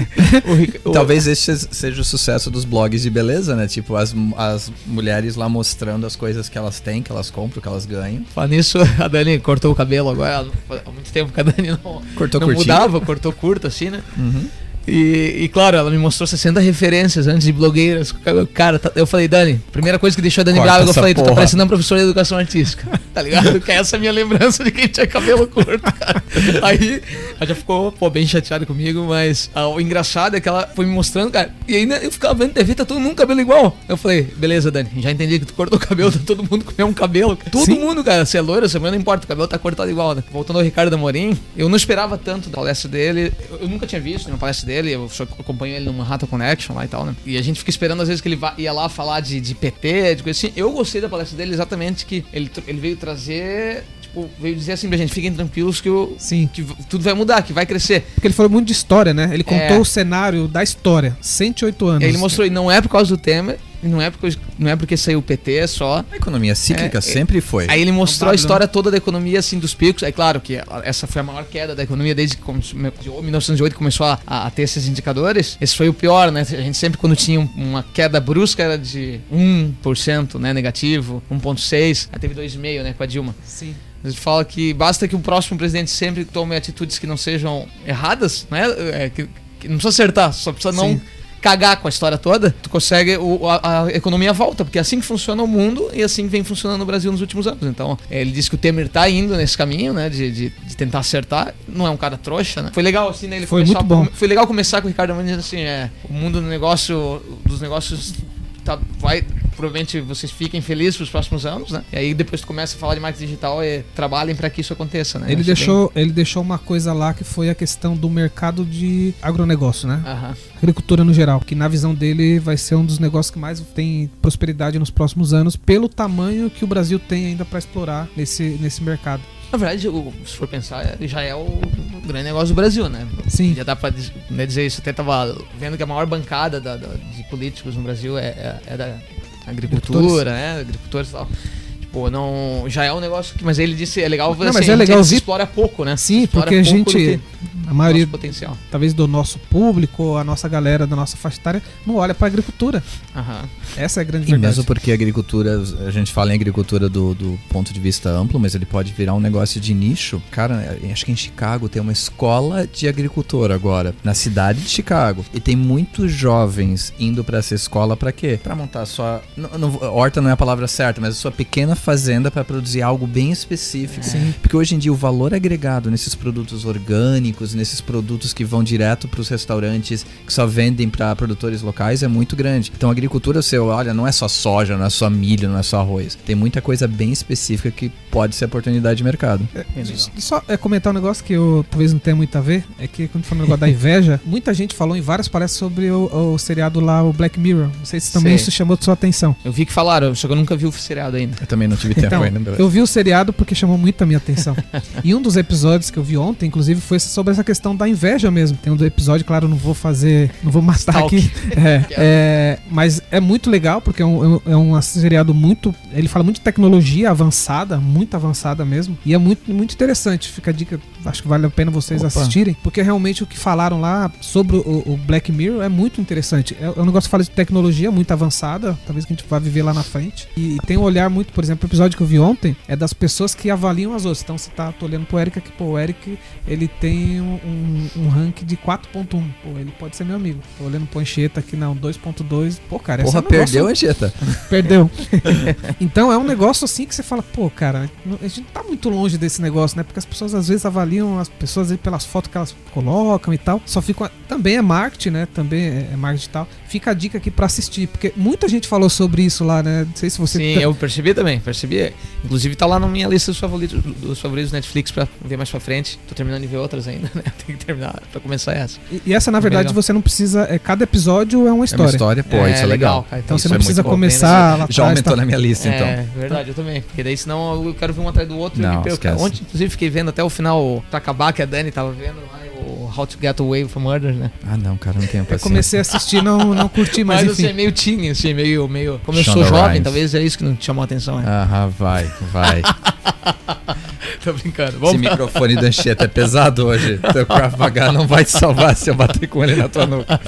O Talvez esse seja o sucesso dos blogs de beleza, né? Tipo, as, as mulheres lá mostrando as coisas que elas têm, que elas compram, que elas ganham. Falar nisso, a Dani cortou o cabelo agora. Há muito tempo que a Dani não, Cortou não curtinho. mudava, cortou curto assim, né? Uhum. E, e, claro, ela me mostrou 60 referências antes de blogueiras. Cara, tá- eu falei, Dani, primeira coisa que deixou a Dani Corta brava, eu falei, tu tá porra. parecendo uma professora de educação artística. Tá ligado? que é essa a minha lembrança de quem tinha cabelo curto, cara. Aí ela já ficou, pô, bem chateada comigo, mas ah, o engraçado é que ela foi me mostrando, cara. E ainda eu ficava vendo TV, tá todo mundo com cabelo igual. Eu falei, beleza, Dani, já entendi que tu cortou o cabelo, tá todo mundo com o mesmo cabelo. Todo Sim. mundo, cara, se é loira, se é não importa, o cabelo tá cortado igual, né? Voltando ao Ricardo Amorim, eu não esperava tanto da palestra dele. Eu, eu nunca tinha visto nenhuma palestra dele, eu só acompanho ele no Manhattan Connection lá e tal, né? E a gente fica esperando às vezes que ele vá, ia lá falar de, de PT, de coisa assim. Eu gostei da palestra dele exatamente que ele, ele veio trazer. Tipo, veio dizer assim pra gente, fiquem tranquilos que, o, Sim. que tudo vai mudar, que vai crescer. Porque ele falou muito de história, né? Ele contou É. o cenário da história. 108 anos. Ele mostrou, e não é por causa do Temer, não é porque, não é porque saiu o PT só. A economia cíclica É, é- sempre foi. Aí ele mostrou a W, história toda da economia, assim, dos picos. É claro que essa foi a maior queda da economia desde que começou, de 1908 começou a, a ter esses indicadores. Esse foi o pior, né? A gente sempre, quando tinha um- uma queda brusca, era de 1%, né, negativo, 1,6%. Aí teve 2,5%, né, com a Dilma. Sim. A gente fala que basta que o próximo presidente sempre tome atitudes que não sejam erradas, né? É, que, que não precisa acertar, só precisa não Sim. Cagar com a história toda. Tu consegue, o, a, a economia volta, porque é assim que funciona o mundo e assim vem funcionando no Brasil nos últimos anos. Então, é, ele disse que o Temer tá indo nesse caminho, né? De, de, de tentar acertar. Não é um cara trouxa, né? Foi legal, assim, né? Ele Foi muito bom. Foi legal começar com o Ricardo dizendo assim, é, o mundo do negócio, dos negócios tá, vai, provavelmente vocês fiquem felizes pros próximos anos, né? E aí depois tu começa a falar de marketing digital e trabalhem para que isso aconteça, né? Ele Acho deixou, ele deixou uma coisa lá que foi a questão do mercado de agronegócio, né? bem- Aham. agricultura no geral, que na visão dele vai ser um dos negócios que mais tem prosperidade nos próximos anos, pelo tamanho que o Brasil tem ainda para explorar nesse, nesse mercado. Na verdade, se for pensar, já é o grande negócio do Brasil, né? Sim. Já dá pra né, dizer isso. Até tava vendo que a maior bancada da- da- de políticos no Brasil é, é- é da agricultura, né? Agricultores e tal. Tipo, não. Já é um negócio que. Mas ele disse, é legal Não, assim, mas é a gente legal se explora pouco, né? Sim, Explora porque a gente, a maioria, potencial. talvez do nosso público, a nossa galera da nossa faixa etária, não olha para agricultura. Aham. Essa é a grande E verdade. mesmo porque a agricultura, a gente fala em agricultura do, do ponto de vista amplo, mas ele pode virar um negócio de nicho. Cara, acho que em Chicago tem uma escola de agricultor agora, na cidade de Chicago. E tem muitos jovens indo pra essa escola pra quê? Pra montar a sua. Não, não- horta não é a palavra certa, mas a sua pequena fazenda pra produzir algo bem específico. Sim. Porque hoje em dia o valor agregado nesses produtos orgânicos, nesses produtos que vão direto para os restaurantes que só vendem para produtores locais é muito grande. Então a agricultura, você olha, não é só soja, não é só milho, não é só arroz. Tem muita coisa bem específica que pode ser oportunidade de mercado. Só é, comentar um negócio que eu talvez não tenha muito a ver, é que quando falando negócio da inveja, muita gente falou em várias palestras sobre o, o seriado lá, o Black Mirror. Não sei se também Sei. isso chamou sua atenção. Eu vi que falaram, só que eu nunca vi o seriado ainda. Eu também não tive tempo Então, ainda. beleza. eu vi o seriado porque chamou muito a minha atenção. e um dos episódios que eu vi ontem, inclusive, foi sobre essa questão da inveja mesmo. Tem um episódio, claro, não vou fazer, não vou matar Stalk. aqui. É, é, mas é muito legal porque é um, é um seriado muito, ele fala muito de tecnologia avançada, muito avançada mesmo, e é muito, muito interessante. Fica a dica, acho que vale a pena vocês Opa. assistirem, porque realmente o que falaram lá sobre o, o Black Mirror é muito interessante. É, é um negócio que fala de tecnologia muito avançada, talvez que a gente vá viver lá na frente. E, tem um olhar muito, por exemplo, o episódio que eu vi ontem é das pessoas que avaliam as outras. Então você tá tô olhando pro Eric aqui, pô, o Eric ele tem um, um, um rank de 4.1. Pô, ele pode ser meu amigo. Tô olhando pro Anchieta aqui, não, 2.2. Pô, cara, Porra, é um negócio- perdeu, Anchieta? Perdeu. então é um negócio assim que você fala, pô, cara, a gente não tá muito longe desse negócio, né? Porque as pessoas às vezes avaliam as pessoas pelas fotos que elas colocam e tal. Só ficam. Também é marketing, né? Também é é marketing e tal. Fica a dica aqui pra assistir, porque muita gente falou sobre isso lá, né? Não sei se você. Sim, eu percebi também, percebi. Inclusive tá lá na minha lista dos favoritos, dos favoritos do Netflix pra ver mais pra frente. Tô terminando de ver outras ainda, né? Tem que terminar pra começar essa. E, e essa, na verdade, legal. você não precisa. É, cada episódio é uma É uma história. história, pô, isso é legal. cara. Então você Isso não é precisa muito bom. começar lá Já aumentou tá? na minha lista, então. É, verdade, eu também. Porque daí senão eu quero ver um atrás do outro. Não, e eu, ontem, inclusive, fiquei vendo até o final pra acabar, que a Dani tava vendo lá, How to Get Away from Murder, né? Ah, não, cara, não tenho Eu paciência. comecei a assistir não não curti, mas, Mas, enfim. assim, é meio teen, assim, meio, meio. Como eu sou jovem, Rhimes. talvez é isso que não te chamou a atenção, né? Aham, vai, vai. Tô brincando. Esse Vamos microfone da Anchieta é pesado hoje. Teu Krav Maga não vai te salvar se eu bater com ele na tua nuca.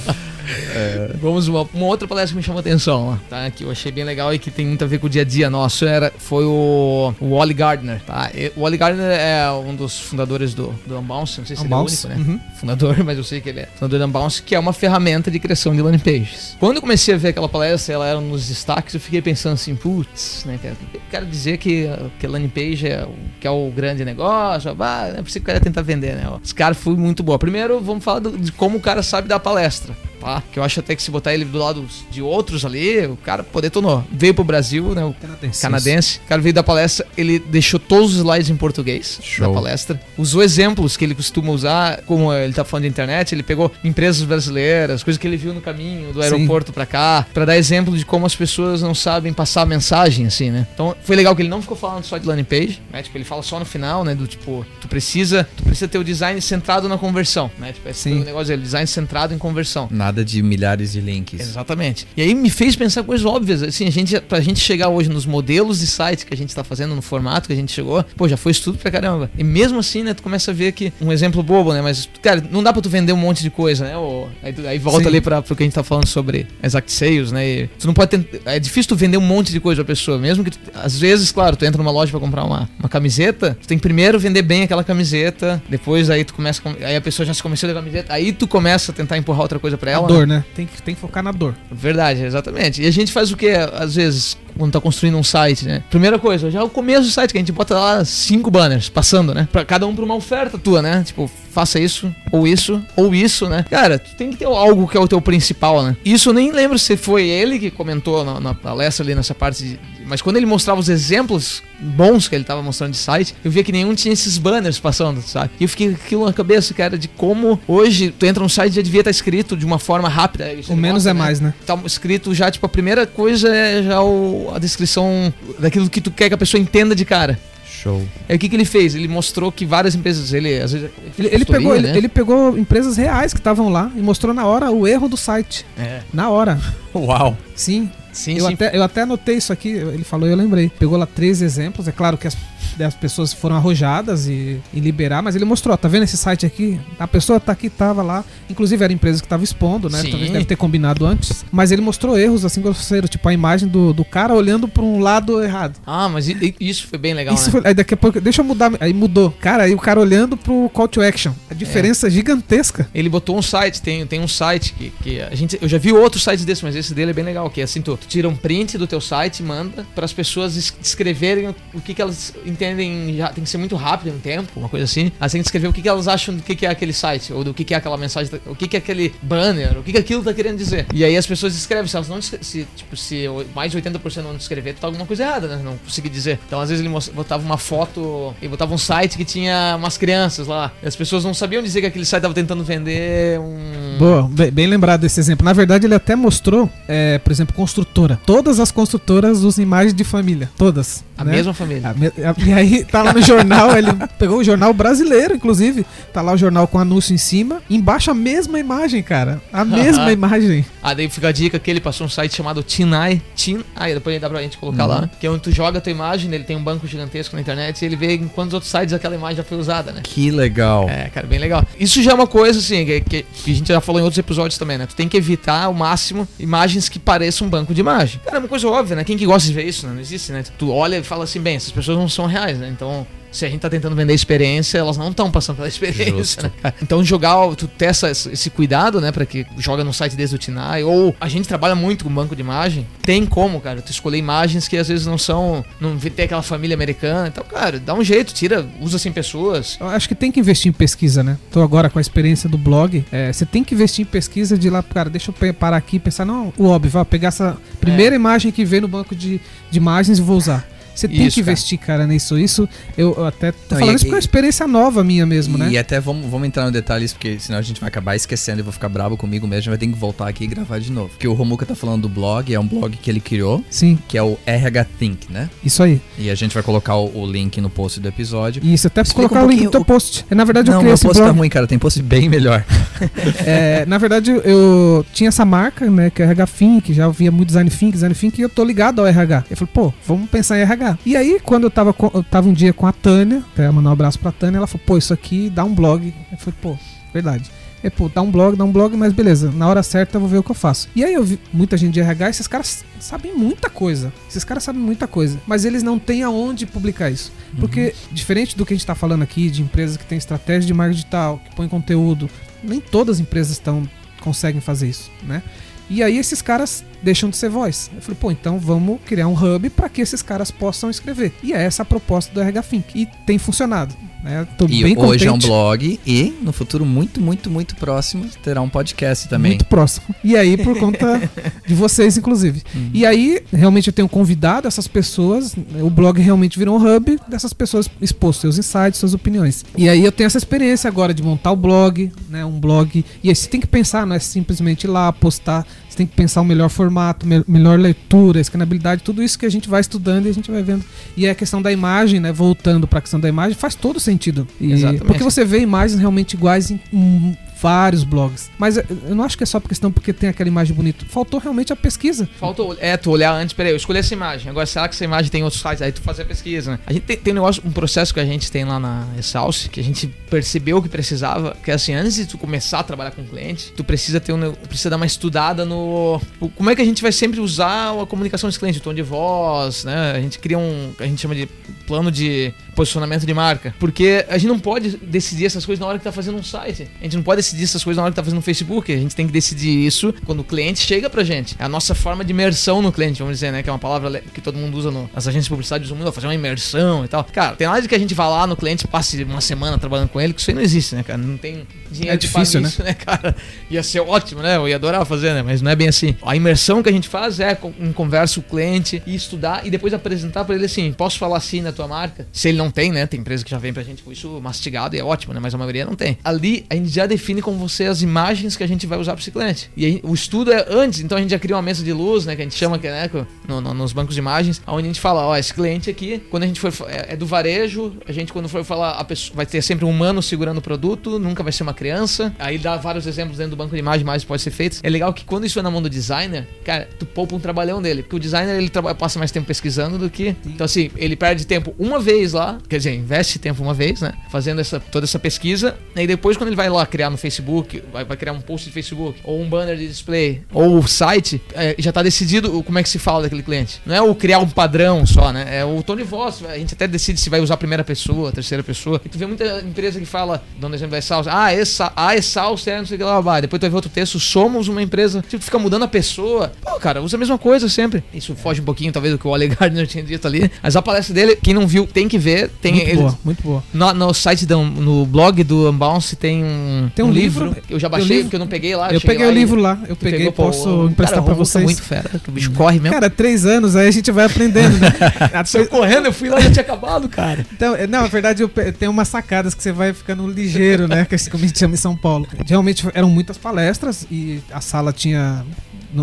Vamos uma, uma outra palestra que me chamou a atenção, tá? Que eu achei bem legal e que tem muito a ver com o dia a dia nosso. Era, foi o, o Wally Gardner, tá? E O Wally Gardner é um dos fundadores do, do Unbounce, não sei se ele é o Unbounce, único, né? uhum. Fundador, mas eu sei que ele é fundador do Unbounce, que é uma ferramenta de criação de landing pages. Quando eu comecei a ver aquela palestra, ela era nos destaques, eu fiquei pensando assim, putz, né, cara? Eu quero dizer que, que a landing page é o, que é o grande negócio, é por isso que o cara tentar vender, né? ó. Esse cara foi muito bom. Primeiro, vamos falar do- de como o cara sabe dar palestra. Tá? Que eu acho até que se botar ele do lado de outros ali, o cara poder detonou. Veio pro Brasil, né? O Canadense. canadense. O cara veio da palestra, ele deixou todos os slides em português Show. da palestra. Usou exemplos que ele costuma usar, como ele tá falando de internet, ele pegou empresas brasileiras, coisas que ele viu no caminho do aeroporto pra cá, pra dar exemplo de como as pessoas não sabem passar a mensagem, assim, né? Então foi legal que ele não ficou falando só de landing page, né? Tipo, ele fala só no final, né? Do tipo, tu precisa, tu precisa ter o design centrado na conversão, né? Tipo, esse Sim. negócio dele, design centrado em conversão. Nada de milhares de links. Exatamente. E aí me fez pensar coisas óbvias. Assim, a gente, pra gente chegar hoje nos modelos de site que a gente tá fazendo, no formato que a gente chegou, pô, já foi estudo pra caramba. E mesmo assim, né, tu começa a ver que um exemplo bobo, né? Mas, cara, não dá pra tu vender um monte de coisa, né? Ou, aí, aí volta Sim. ali pra, pro que a gente tá falando sobre exact sales, né? E tu não pode ter. É difícil tu vender um monte de coisa pra pessoa. Mesmo que, tu- às vezes, claro, tu entra numa loja pra comprar uma, uma camiseta, tu tem que primeiro vender bem aquela camiseta, depois aí tu começa. com- Aí a pessoa já se convenceu da camiseta, aí tu começa a tentar empurrar outra coisa pra A ela. né? dor, né? Tem que, tem que focar na dor. Verdade, exatamente. E a gente faz o que, às vezes, quando tá construindo um site, né? Primeira coisa, já é o começo do site, que a gente bota lá cinco banners passando, né? Pra cada um pra uma oferta tua, né? Tipo, faça isso, ou isso, ou isso, né? Cara, tu tem que ter algo que é o teu principal, né? Isso eu nem lembro se foi ele que comentou na, na palestra ali nessa parte de. Mas quando ele mostrava os exemplos bons que ele tava mostrando de site, eu via que nenhum tinha esses banners passando, sabe? E eu fiquei com aquilo na cabeça, cara, de como hoje tu entra num site e já devia estar escrito de uma forma rápida. O menos mostra, é mais, né? tá escrito já, tipo, a primeira coisa é já o- a descrição daquilo que tu quer que a pessoa entenda de cara. Show. Aí o que, que ele fez? Ele mostrou que várias empresas, ele às vezes. Ele, ele consultoria, pegou, ele, né? ele pegou empresas reais que estavam lá e mostrou na hora o erro do site. É. Na hora. Uau. Sim. Sim, eu, sim. Até, eu até anotei isso aqui, ele falou e eu lembrei. Pegou lá três exemplos. É claro que as, as pessoas foram arrojadas e, e liberar, mas ele mostrou, ó, tá vendo esse site aqui? A pessoa tá aqui, tava lá. Inclusive era a empresa que tava expondo, né? Sim. Talvez deve ter combinado antes. Mas ele mostrou erros assim grosseiros, tipo a imagem do, do cara olhando pra um lado errado. Ah, mas isso foi bem legal, Isso né? foi, aí daqui a pouco, deixa eu mudar, aí mudou. Cara, aí o cara olhando pro call to action. A É. diferença gigantesca. Ele botou um site, tem, tem um site que, que a gente. Eu já vi outros sites desses, mas esse dele é bem legal, que é assim, tu, tu tira um print do teu site e manda para as pessoas es- descreverem o, o que, que elas entendem. Já, tem que ser muito rápido no tempo, uma coisa assim. Você tem que escrever o que, que elas acham do que, que é aquele site, ou do que, que é aquela mensagem, o que, que é aquele banner, o que, que aquilo tá querendo dizer. E aí as pessoas escrevem, se elas não se, tipo, se mais de 80% não descrever, tá alguma coisa errada, né? Não consegui dizer. Então às vezes ele botava uma foto e botava um site que tinha umas crianças lá. E as pessoas não sabiam dizer que aquele site tava tentando vender um. Boa, bem, bem lembrado desse exemplo. Na verdade, ele até mostrou, é, por exemplo, construtora. Todas as construtoras usam imagens de família. Todas. A né? mesma família. A me- E aí tá lá no jornal, ele pegou o jornal brasileiro, inclusive. Tá lá o jornal com anúncio em cima. Embaixo a mesma imagem, cara. A mesma imagem. Ah, daí fica a dica que ele passou um site chamado Tinai. Tinai, depois dá pra gente colocar lá, né? Que é onde tu joga a tua imagem, ele tem um banco gigantesco na internet e ele vê em quantos outros sites aquela imagem já foi usada, né? Que legal. É, cara, bem legal. Isso já é uma coisa, assim, que, que- que a gente já falou em outros episódios também, né? Tu tem que evitar ao máximo imagens que pareçam um banco de imagem. Cara, é uma coisa óbvia, né? Quem que gosta de ver isso, né? Não existe, né? Tu olha fala assim, bem, essas pessoas não são reais, né? Então, se a gente tá tentando vender experiência, elas não estão passando pela experiência, né, cara? Então, jogar, o- tu ter essa- esse cuidado, né? Pra que joga no site desde o Tinai, ou a gente trabalha muito com banco de imagem, tem como, cara, tu escolher imagens que às vezes não são, não tem aquela família americana, então, cara, dá um jeito, tira, usa 100 pessoas, Eu acho que tem que investir em pesquisa, né? Tô agora com a experiência do blog. É, você tem que investir em pesquisa de lá, cara, deixa eu parar aqui e pensar, não, o óbvio, vai pegar essa primeira imagem que veio no banco de, de imagens e vou usar. Você tem Isso, que investir, cara, nisso. Isso, eu eu até tô Não, falando e- isso porque é uma e- experiência nova minha mesmo, e né? até vamos, vamos entrar no detalhes, porque senão a gente vai acabar esquecendo e vou ficar bravo comigo mesmo. A gente vai ter que voltar aqui e gravar de novo. Porque o Romuca tá falando do blog, é um blog que ele criou, Sim, que é o RH Think, né? isso aí. E a gente vai colocar o, o link no post do episódio. Isso, até Explica colocar um o link no teu post. É, Na verdade, eu Não, criei meu esse post blog. tá ruim, cara. Tem post bem melhor. É, na verdade, eu tinha essa marca, né, que é RH Think, já via muito Design Think, Design Think, e eu tô ligado ao RH. Eu falei, pô, vamos pensar em RH. E aí, quando eu tava, com- eu tava um dia com a Tânia, até mandar um abraço pra Tânia, ela falou, pô, isso aqui dá um blog. Eu falei, pô, verdade. É, pô, dá um blog, dá um blog, mas beleza, na hora certa eu vou ver o que eu faço. E aí eu vi muita gente de RH, esses caras sabem muita coisa. Esses caras sabem muita coisa, mas eles não têm aonde publicar isso. Porque, diferente do que a gente tá falando aqui, de empresas que têm estratégia de marketing digital, que põem conteúdo, nem todas as empresas estão conseguem fazer isso, né? E aí esses caras deixam de ser voz. Eu falei, pô, então vamos criar um hub para que esses caras possam escrever. E é essa a proposta do RH Think. E tem funcionado. Né? Tô E bem hoje é um contente. blog e no futuro muito, muito, muito próximo terá um podcast também. Muito próximo. E aí, por conta de vocês, inclusive. Uhum. E aí, realmente, eu tenho convidado essas pessoas. O blog realmente virou um hub dessas pessoas expor seus insights, suas opiniões. E aí, eu tenho essa experiência agora de montar o blog, né? Um blog. E aí, você tem que pensar, não é simplesmente ir lá, postar. Você tem que pensar o melhor formato, me- melhor leitura, escanabilidade, tudo isso que a gente vai estudando e a gente vai vendo. E a questão da imagem, né? Voltando para a questão da imagem, faz todo sentido. E- Exatamente. Porque você vê imagens realmente iguais em, em vários blogs. Mas eu não acho que é só por questão porque tem aquela imagem bonita. Faltou realmente a pesquisa. Falta, ol- é, tu olhar antes, peraí, eu escolhi essa imagem, agora será que essa imagem tem outros sites? Aí tu fazer a pesquisa, né? A gente tem, tem um negócio, um processo que a gente tem lá na Exalce, que a gente percebeu que precisava, que é assim, antes de tu começar a trabalhar com cliente, tu precisa ter um, precisa dar uma estudada no, como é que a gente vai sempre usar a comunicação desse cliente, o tom de voz, né? A gente cria um, a gente chama de plano de posicionamento de marca, porque a gente não pode decidir essas coisas na hora que tá fazendo um site. A gente não pode decidir essas coisas na hora que tá fazendo um Facebook. A gente tem que decidir isso quando o cliente chega pra gente. É a nossa forma de imersão no cliente, vamos dizer, né? Que é uma palavra que todo mundo usa no, nas agências de publicidade, usam muito, fazer uma imersão e tal. Cara, tem nada de que a gente vá lá no cliente passe uma semana trabalhando com ele, que isso aí não existe, né, cara? Não tem dinheiro É difícil, né? isso, né, cara? Ia ser ótimo, né? Eu ia adorar fazer, né? Mas não é bem assim. A imersão que a gente faz é com- um conversa o cliente e estudar e depois apresentar pra ele assim: posso falar assim na tua marca? Se ele não tem, né? Tem empresa que já vem pra gente com isso mastigado e é ótimo, né? Mas a maioria não tem. Ali a gente já define com você as imagens que a gente vai usar pra esse cliente. E aí, o estudo é antes, então a gente já cria uma mesa de luz, né? Que a gente chama que, né, no- no- nos bancos de imagens, onde a gente fala: ó, esse cliente aqui, quando a gente for. É, é do varejo, a gente quando for falar, a pessoa vai ter sempre um humano segurando o produto, nunca vai ser uma criança. Aí dá vários exemplos dentro do banco de imagem, mais pode ser feito. É legal que quando isso é na mão do designer, cara, tu poupa um trabalhão dele. Porque o designer ele traba- passa mais tempo pesquisando do que. Então, assim, ele perde tempo uma vez lá, quer dizer, investe tempo uma vez, né? Fazendo essa, toda essa pesquisa. E depois, quando ele vai lá criar no Facebook, vai, vai criar um post de Facebook, ou um banner de display, ou o site, é, já tá decidido como é que se fala daquele cliente. Não é o criar um padrão só, né? É o de voz. A gente até decide se vai usar a primeira pessoa, a terceira pessoa. E tu vê muita empresa que fala, dando exemplo da Exalc, ah, essa, a Exalc é não sei o que lá, vai. Depois tu vai ver outro texto, somos uma empresa. Tipo, tu fica mudando a pessoa. Pô, cara, usa a mesma coisa sempre. Isso foge um pouquinho, talvez, do que o Ale Gardner tinha dito ali. Mas a palestra dele, quem não viu, tem que ver. Tem muito boa, muito boa. no, no site, do, no blog do Unbounce tem um, Tem um livro. que eu já um baixei, livro. porque eu não peguei lá. eu peguei lá o livro lá, eu peguei, posso o- emprestar Romulo tá vocês. muito fera, que o bicho corre mesmo. Cara, três anos, aí a gente vai aprendendo, né? Eu correndo, eu fui lá e já tinha acabado, cara. Então, é, não, na verdade, eu tem umas sacadas que você vai ficando ligeiro, né? Que é como a gente chama em São Paulo. Realmente eram muitas palestras e a sala tinha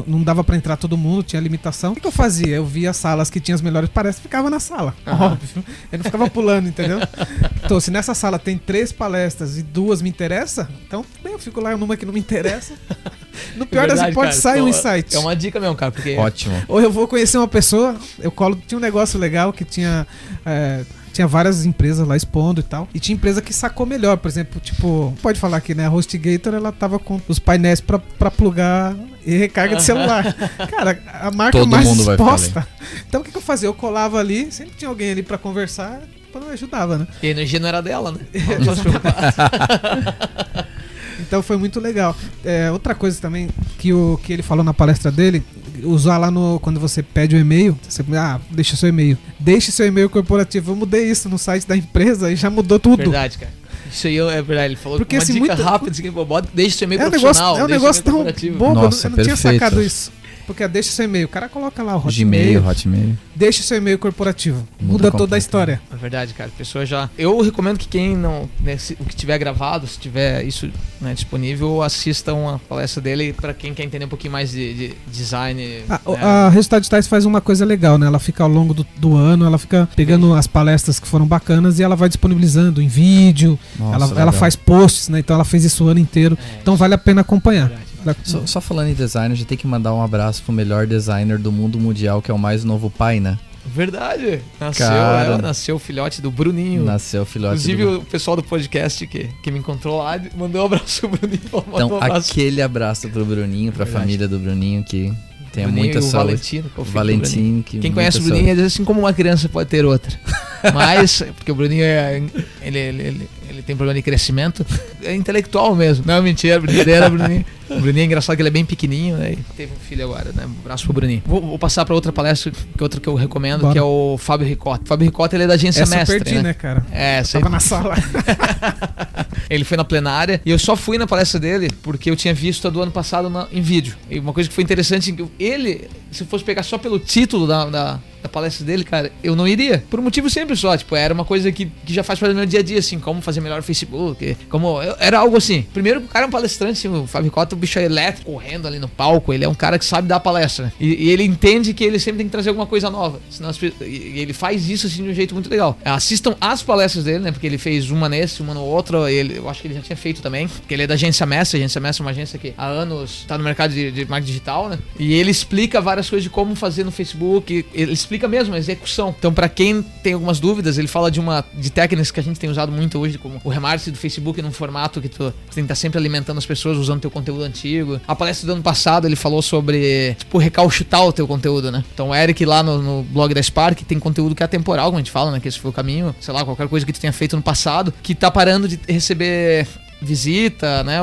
Não, dava pra entrar todo mundo, tinha limitação. O que, que eu fazia? Eu via as salas que tinham as melhores palestras, ficava na sala. Óbvio. Eu não ficava pulando, entendeu? Então, se nessa sala tem três palestras e duas me interessam, então bem, eu fico lá numa que não me interessa. No pior das Verdade, hipóteses, cara. sai um Então, insight. É uma dica mesmo, cara, porque Ótimo. Ou eu vou conhecer uma pessoa, eu colo. Tinha um negócio legal que tinha. é, tinha várias empresas lá expondo e tal. E tinha empresa que sacou melhor. Por exemplo, tipo, pode falar aqui, né? A HostGator ela tava com os painéis pra, pra plugar e recarga de celular. Cara, a marca Todo mais mundo vai ficar exposta. Então o que, que eu fazia? Eu colava ali, sempre tinha alguém ali pra conversar, não ajudava, né? a energia não era dela, né? Então foi muito legal. É, outra coisa também que, o, que ele falou na palestra dele, usar lá no. Quando você pede o e-mail, você ah, deixa seu e-mail. Deixe seu e-mail corporativo. Eu mudei isso no site da empresa e já mudou tudo. Verdade, cara. Isso aí é verdade. Ele falou Porque, uma assim, dica muita- rápida, assim, bota- deixa seu e-mail É um negócio, profissional. é um negócio seu tão corporativo. bobo, eu não- Nossa, eu não, tinha perfeito. sacado isso. Porque deixa seu e-mail. O cara coloca lá o Gmail, Hotmail, Hotmail. deixa seu e-mail corporativo. Muda Muda, toda a história. É verdade, cara. A pessoa já. Eu recomendo que quem não. né, se- o que tiver gravado, se tiver isso né, disponível, assista uma palestra dele pra quem quer entender um pouquinho mais de, de design. A, né? a Resultado Digitais faz uma coisa legal, né? Ela fica ao longo do, do ano, ela fica pegando as palestras que foram bacanas e ela vai disponibilizando em vídeo. Nossa, ela, legal. ela faz posts, né? Então ela fez isso o ano inteiro. É, Então vale a pena acompanhar. verdade. Só, só falando em design, a gente tem que mandar um abraço pro melhor designer do mundo mundial, que é o mais novo pai, né? Verdade. Nasceu, Cara. é, nasceu o filhote do Bruninho. Nasceu o filhote Inclusive, do... o pessoal do podcast que, que me encontrou lá mandou um abraço pro Bruninho. Então, um abraço aquele abraço pro Bruninho, pra Verdade. família do Bruninho, que Bruninho muita e o saúde. Valentino, que é. Valentim, que Quem conhece o. Bruninho, diz assim como uma criança pode ter outra. Mas, porque o Bruninho é, ele, ele, ele, ele tem problema de crescimento, é intelectual mesmo. Não, mentira, brincadeira, Bruninho. O Bruninho é engraçado que ele é bem pequenininho, né? Teve um filho agora, né? Um abraço pro Bruninho. Vou, vou passar pra outra palestra, que é outra que eu recomendo, Bora. que é o Fábio Ricotta. O Fábio Ricotta, ele é da agência Essa eu Mestre, perdi, né? né, cara? É, essa aí- Tava na sala. ele foi na plenária e eu só fui na palestra dele porque eu tinha visto a do ano passado na- em vídeo. E uma coisa que foi interessante, que eu- ele, se eu fosse pegar só pelo título da, da, da palestra dele, cara, eu não iria. Por um motivo sempre só, tipo, era uma coisa que, que já faz parte do meu dia a dia, assim, como fazer melhor o Facebook, como... eu- era algo assim. Primeiro, o cara é um palestrante, assim, o Fábio Cota, o bicho é elétrico, correndo ali no palco, ele é um cara que sabe dar palestra, né? E, e ele entende que ele sempre tem que trazer alguma coisa nova. Senão as e ele faz isso, assim, de um jeito muito legal. Assistam as palestras dele, né? Porque ele fez uma nesse, uma no outro, ele, eu acho que ele já tinha feito também, porque ele é da agência Mestre, a agência Mestre é uma agência que há anos tá no mercado de, de marketing digital, né? E ele explica várias coisas de como fazer no Facebook, ele explica mesmo a execução. Então, pra quem tem algumas dúvidas, ele fala de uma de técnicas que a gente tem usado muito hoje, como o remarketing do Facebook num formato que tu, tu tem que estar sempre alimentando as pessoas usando teu conteúdo antigo. A palestra do ano passado ele falou sobre, tipo, recalchutar o teu conteúdo, né? Então, o Eric lá no, no blog da Spark tem conteúdo que é atemporal, como a gente fala, né? Que esse foi o caminho, sei lá, qualquer coisa que tu tenha feito no passado, que tá parando de receber visita, né?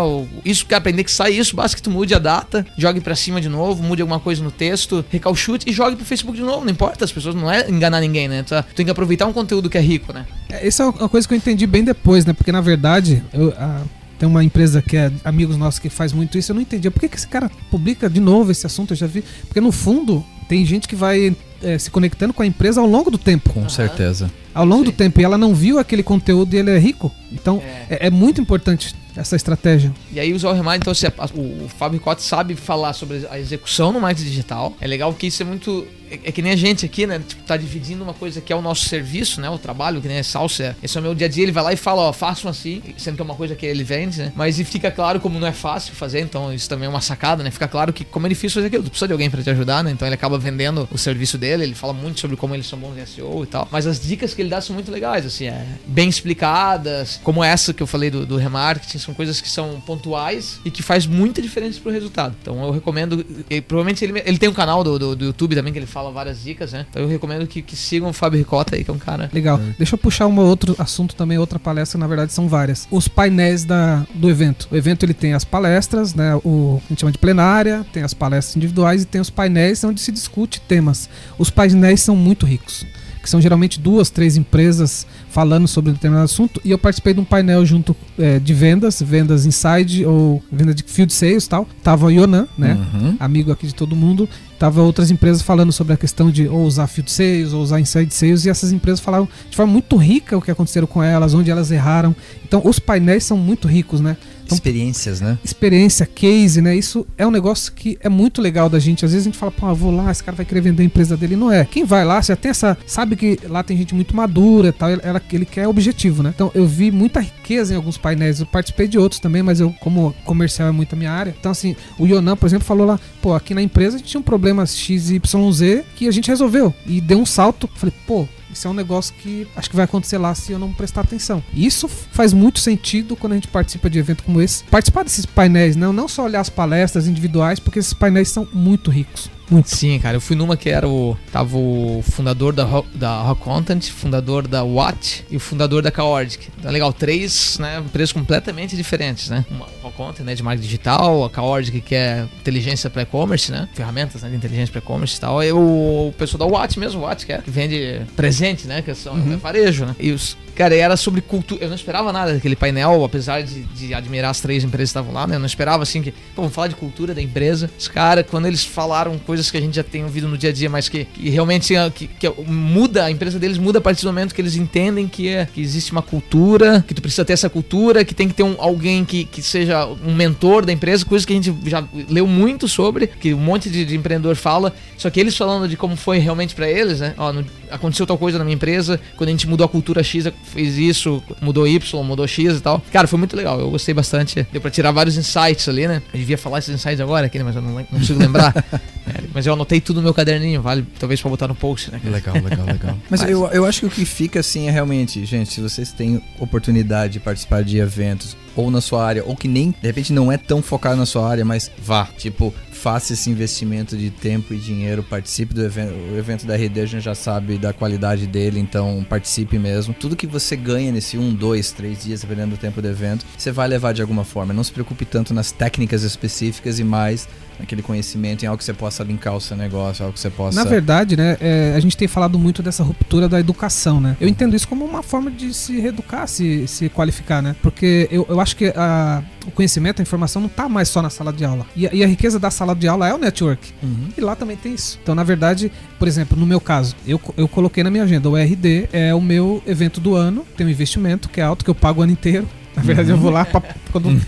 Isso quer aprender que sai isso, basta que tu mude a data, jogue pra cima de novo, mude alguma coisa no texto, recalchute e jogue pro Facebook de novo. Não importa, as pessoas não é enganar ninguém, né? Tu, tu tem que aproveitar um conteúdo que é rico, né? É, Isso é uma coisa que eu entendi bem depois, né? Porque na verdade, eu, a- tem uma empresa que é amigos nossos que faz muito isso, eu não entendia. Por que, que esse cara publica de novo esse assunto? Eu já vi. Porque no fundo, tem gente que vai é, se conectando com a empresa ao longo do tempo. Com certeza. Ao longo do Sim. tempo. E ela não viu aquele conteúdo e ele é rico. Então, é, é muito importante essa estratégia. E aí usar o Remind, então se a- o, o Fábio Ricotti sabe falar sobre a execução no marketing digital. É legal porque isso é muito. É, é que nem a gente aqui, né? Tipo, tá dividindo uma coisa que é o nosso serviço, né? O trabalho, que nem é salsa. Esse é o meu dia a dia. Ele vai lá e fala, ó, façam assim, sendo que é uma coisa que ele vende, né? Mas e fica claro como não é fácil fazer, então isso também é uma sacada, né? Fica claro que como é difícil fazer aquilo, tu precisa de alguém pra te ajudar, né? Então ele acaba vendendo o serviço dele, ele fala muito sobre como eles são bons em SEO e tal. Mas as dicas que ele dá são muito legais, assim, é bem explicadas, como essa que eu falei do, do remarketing, são coisas que são pontuais e que faz muita diferença pro resultado. Então eu recomendo, e provavelmente ele, ele tem um canal do, do, do YouTube também que ele fala várias dicas, né? Então eu recomendo que, que sigam o Fábio Ricota aí, que é um cara. Legal. Deixa eu puxar um outro assunto também, outra palestra, na verdade são várias. Os painéis da, do evento. O evento ele tem as palestras, né? O a gente chama de plenária, tem as palestras individuais e tem os painéis onde se discute temas. Os painéis são muito ricos. Que são geralmente duas, três empresas falando sobre um determinado assunto. E eu participei de um painel junto é, de vendas, vendas inside ou venda de field sales e tal. Tava o Yonan, né? Uhum. Amigo aqui de todo mundo. Tava outras empresas falando sobre a questão de ou usar field sales ou usar inside sales. E essas empresas falaram de forma muito rica o que aconteceram com elas, onde elas erraram. Então os painéis são muito ricos, né? Então, Experiências, né? experiência, case, né? Isso é um negócio que é muito legal da gente. Às vezes a gente fala, pô, eu vou lá, esse cara vai querer vender a empresa dele. Não é. Quem vai lá, você já tem essa. Sabe que lá tem gente muito madura e tal. Ela, ele quer objetivo, né? Então eu vi muita riqueza em alguns painéis. Eu participei de outros também, mas eu, como comercial é muito a minha área. Então, assim, o Yonan, por exemplo, falou lá, pô, aqui na empresa a gente tinha um problema XYZ que a gente resolveu. E deu um salto. Falei, pô, isso é um negócio que acho que vai acontecer lá se eu não prestar atenção. Isso faz muito sentido quando a gente participa de evento como esse. Participar desses painéis, não, não só olhar as palestras individuais, porque esses painéis são muito ricos. Muito. Sim, cara, eu fui numa que era o. Tava o fundador da da Rock Content, fundador da Watt e o fundador da Kaordic. Então, legal, três né, empresas completamente diferentes, né? Uma Rock Content, né, de marketing digital, a Kaordic, que é inteligência para e-commerce, né? Ferramentas né, de inteligência para e-commerce e tal. E o, o pessoal da Watt mesmo, Watt, que, é, que vende presente, né? Que são é varejo, né? E os. Cara, era sobre cultura. Eu não esperava nada daquele painel, apesar de, de admirar as três empresas que estavam lá, né? Eu não esperava assim que. Pô, vamos falar de cultura da empresa. Os caras, quando eles falaram coisas que a gente já tem ouvido no dia a dia, mas que, que realmente que, que muda, a empresa deles muda a partir do momento que eles entendem que, é, que existe uma cultura, que tu precisa ter essa cultura, que tem que ter um, alguém que, que seja um mentor da empresa, coisa que a gente já leu muito sobre, que um monte de, de empreendedor fala, só que eles falando de como foi realmente para eles, né? Ó, no, aconteceu tal coisa na minha empresa, quando a gente mudou a cultura X, fez isso, mudou Y, mudou X e tal. Cara, foi muito legal, eu gostei bastante. Deu pra tirar vários insights ali, né? Eu devia falar esses insights agora aqui, mas eu não, não consigo lembrar. É, mas eu anotei tudo no meu caderninho, vale talvez pra botar no post, né? cara? Legal, legal, legal. Mas eu, eu acho que o que fica assim é realmente, gente, se vocês têm oportunidade de participar de eventos ou na sua área, ou que nem, de repente, não é tão focado na sua área, mas vá, tipo, faça esse investimento de tempo e dinheiro, participe do evento. O evento da RD a gente já sabe da qualidade dele, então participe mesmo. Tudo que você ganha nesse um, dois, três dias, dependendo do tempo do evento, você vai levar de alguma forma. Não se preocupe tanto nas técnicas específicas e mais naquele conhecimento em algo que você possa linkar o seu negócio, algo que você possa. Na verdade, né, é, a gente tem falado muito dessa ruptura da educação, né? Eu entendo isso como uma forma de se reeducar, se, se qualificar, né? Porque eu, eu acho que a, o conhecimento, a informação não tá mais só na sala de aula. E, a- e a riqueza da sala de aula é o network. Uhum. E lá também tem isso. Então, na verdade, por exemplo, no meu caso, eu, eu coloquei na minha agenda, o RD é o meu evento do ano, tem um investimento que é alto, que eu pago o ano inteiro. Na verdade, eu vou lá pra, quando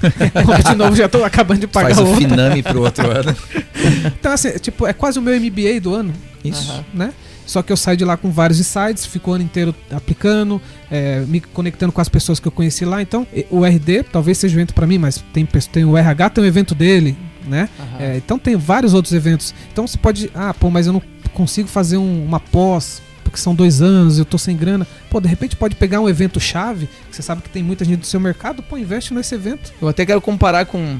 compro de novo, já tô acabando de pagar Faz o outro. Finame pro outro ano. Então, assim, tipo, é quase o meu MBA do ano, Isso. Aham. né? Só que eu saio de lá com vários insights, fico o ano inteiro aplicando, é, me conectando com as pessoas que eu conheci lá. Então, e- o RD talvez seja um evento pra mim, mas tem, tem o RH, tem um evento dele, né? Aham. É, então tem vários outros eventos. Então você pode, ah, pô, mas eu não consigo fazer um- uma pós porque são dois anos, eu tô sem grana. Pô, de repente pode pegar um evento chave, que você sabe que tem muita gente do seu mercado, pô, investe nesse evento. Eu até quero comparar com.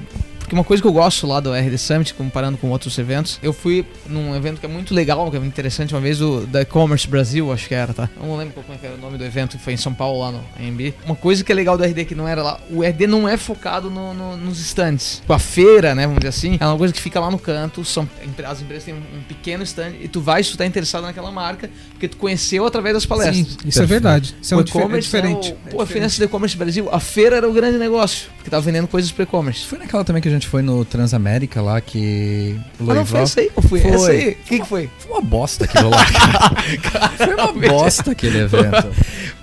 Porque uma coisa que eu gosto lá do RD Summit, comparando com outros eventos, eu fui num evento que é muito legal, que é muito interessante, uma vez o da E-Commerce Brasil, acho que era, tá? Eu não lembro qual que era o nome do evento, que foi em São Paulo, lá no AMB. Uma coisa que é legal do RD que não era lá, o RD não é focado no- no- nos stands. Tipo, a feira, né, vamos dizer assim, é uma coisa que fica lá no canto, são, as empresas têm um, um pequeno stand, e tu vai, se tu tá interessado naquela marca, porque tu conheceu através das palestras. Sim, isso é verdade. Isso é, um é e-commerce diferente. é o- pô, a finança do e-commerce Brasil, a feira era o grande negócio, porque tava vendendo coisas pro e-commerce. Foi naquela também que a gente foi no Transamérica lá que o Ah, não foi essa aí? Ou foi, Foi. essa aí? O que, que foi? Foi uma bosta aquilo lá. cara. Foi uma bosta aquele evento.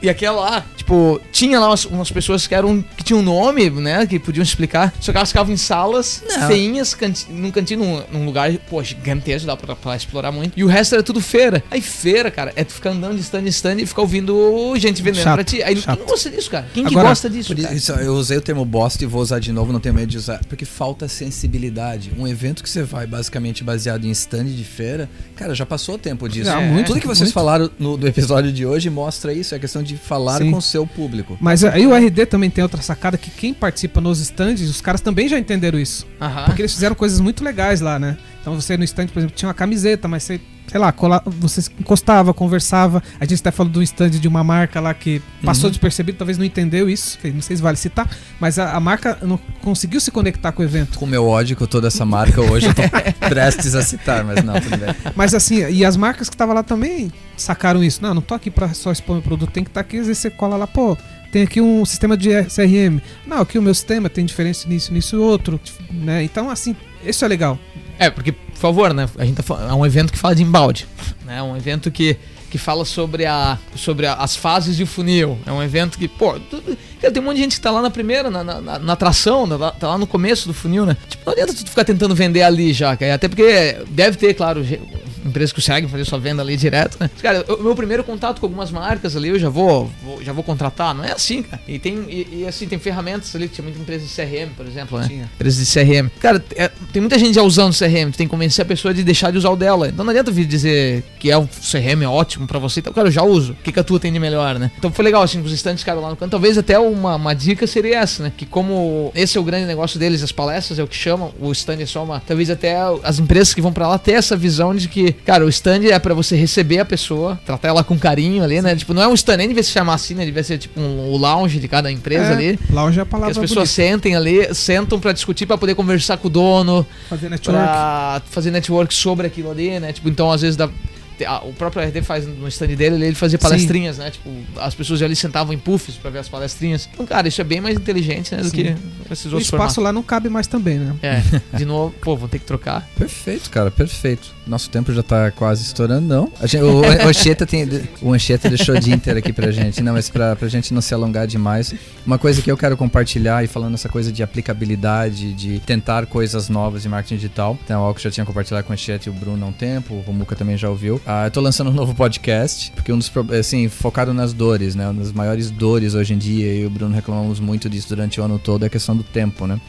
E aquela lá, tipo, tinha lá umas, umas pessoas que eram que tinham nome, né? Que podiam explicar. Só que elas ficavam em salas Não. feinhas, canti num cantinho, num, num lugar, pô, gigantesco, dá pra, pra explorar muito. E o resto era tudo feira. Aí feira, cara, é tu ficar andando de stand em stand e ficar ouvindo gente vendendo Chato, pra ti. Aí chato. quem gosta disso, cara? Quem que Agora, gosta disso, Por cara? isso, eu usei o termo bosta e vou usar de novo, não tenho medo de usar. Porque falta sensibilidade. Um evento que você vai basicamente baseado em stand de feira, cara, já passou o tempo disso. Já, muito, Tudo que vocês muito. falaram no do episódio de hoje mostra isso, é a questão de falar Sim. com o seu público. Mas aí o RD também tem outra sacada que quem participa nos stands, os caras também já entenderam isso. Aham. Porque eles fizeram coisas muito legais lá, né? Então você no stand, por exemplo, tinha uma camiseta, mas você sei lá, cola, você encostava, conversava. A gente até falou do stand de uma marca lá que passou Uhum. despercebido, talvez não entendeu isso, não sei se vale citar, mas a, a marca não conseguiu se conectar com o evento. Com o meu ódio com toda essa marca hoje, eu tô prestes a citar, mas não, tudo bem. Mas assim, e as marcas que estavam lá também sacaram isso. Não, não tô aqui pra só expor meu produto, tem que estar aqui, às vezes você cola lá, pô. Tem aqui um sistema de CRM. Não, aqui o meu sistema tem diferença nisso, nisso e outro. Né? Então, assim, isso é legal. É, porque, por favor, né? A gente tá é um evento que fala de embalde. Né? É um evento que, que fala sobre, a, sobre a- as fases de funil. É um evento que, pô, tu- cara, tem um monte de gente que tá lá na primeira, na, na, na- atração, na- tá lá no começo do funil, né? Tipo, não adianta tu ficar tentando vender ali já, cara. Até porque deve ter, claro, empresas que conseguem fazer sua venda ali direto, né? Cara, o meu primeiro contato com algumas marcas ali, eu já vou, vou- já vou contratar. Não é assim, cara. E tem, e, e, assim, tem ferramentas ali que tinha muita empresa de CRM, por exemplo, né? Tinha. Empresas de CRM. Cara, é- tem muita gente já usando CRM, tu tem que convencer a pessoa de deixar de usar o dela. Então não adianta vir dizer que é um CRM é ótimo pra você. Então, cara, eu já uso. O que, que a tua tem de melhor, né? Então foi legal, assim, com os estantes, cara, lá no canto. Talvez até uma, uma dica seria essa, né? Que como esse é o grande negócio deles, as palestras é o que chamam, o stand é só uma. Talvez até as empresas que vão pra lá ter essa visão de que, cara, o stand é pra você receber a pessoa, tratar ela com carinho ali, né? Tipo, não é um stand, nem devia se chamar assim, né? Devia ser tipo um, o lounge de cada empresa É, ali. Lounge é a Que palavra as pessoas bonita. sentem ali, sentam pra discutir, pra poder conversar com o dono, fazer network. pra fazer network sobre aquilo ali, né? Tipo, então às vezes dá. O próprio RD faz no stand dele, ele fazia Sim. palestrinhas, né? Tipo, as pessoas ali sentavam em puffs pra ver as palestrinhas. Então, cara, isso é bem mais inteligente, né? Do Sim. que esses O outros espaço lá não cabe mais também, né? formatos. É, de novo, pô, vou ter que trocar. Perfeito, cara, perfeito. Nosso tempo já tá quase estourando, não. A gente- o, o Anchieta tem. O Anchieta deixou de Inter aqui pra gente. Não, mas pra, pra gente não se alongar demais. Uma coisa que eu quero compartilhar e falando essa coisa de aplicabilidade, de tentar coisas novas de marketing digital. Então, algo que já tinha compartilhado com o Anchieta e o Bruno há um tempo, o Romuca também já ouviu. Ah, eu tô lançando um novo podcast, porque um dos assim, focado nas dores, né? Uma das maiores dores hoje em dia, e o Bruno reclamamos muito disso durante o ano todo, é a questão do tempo, né?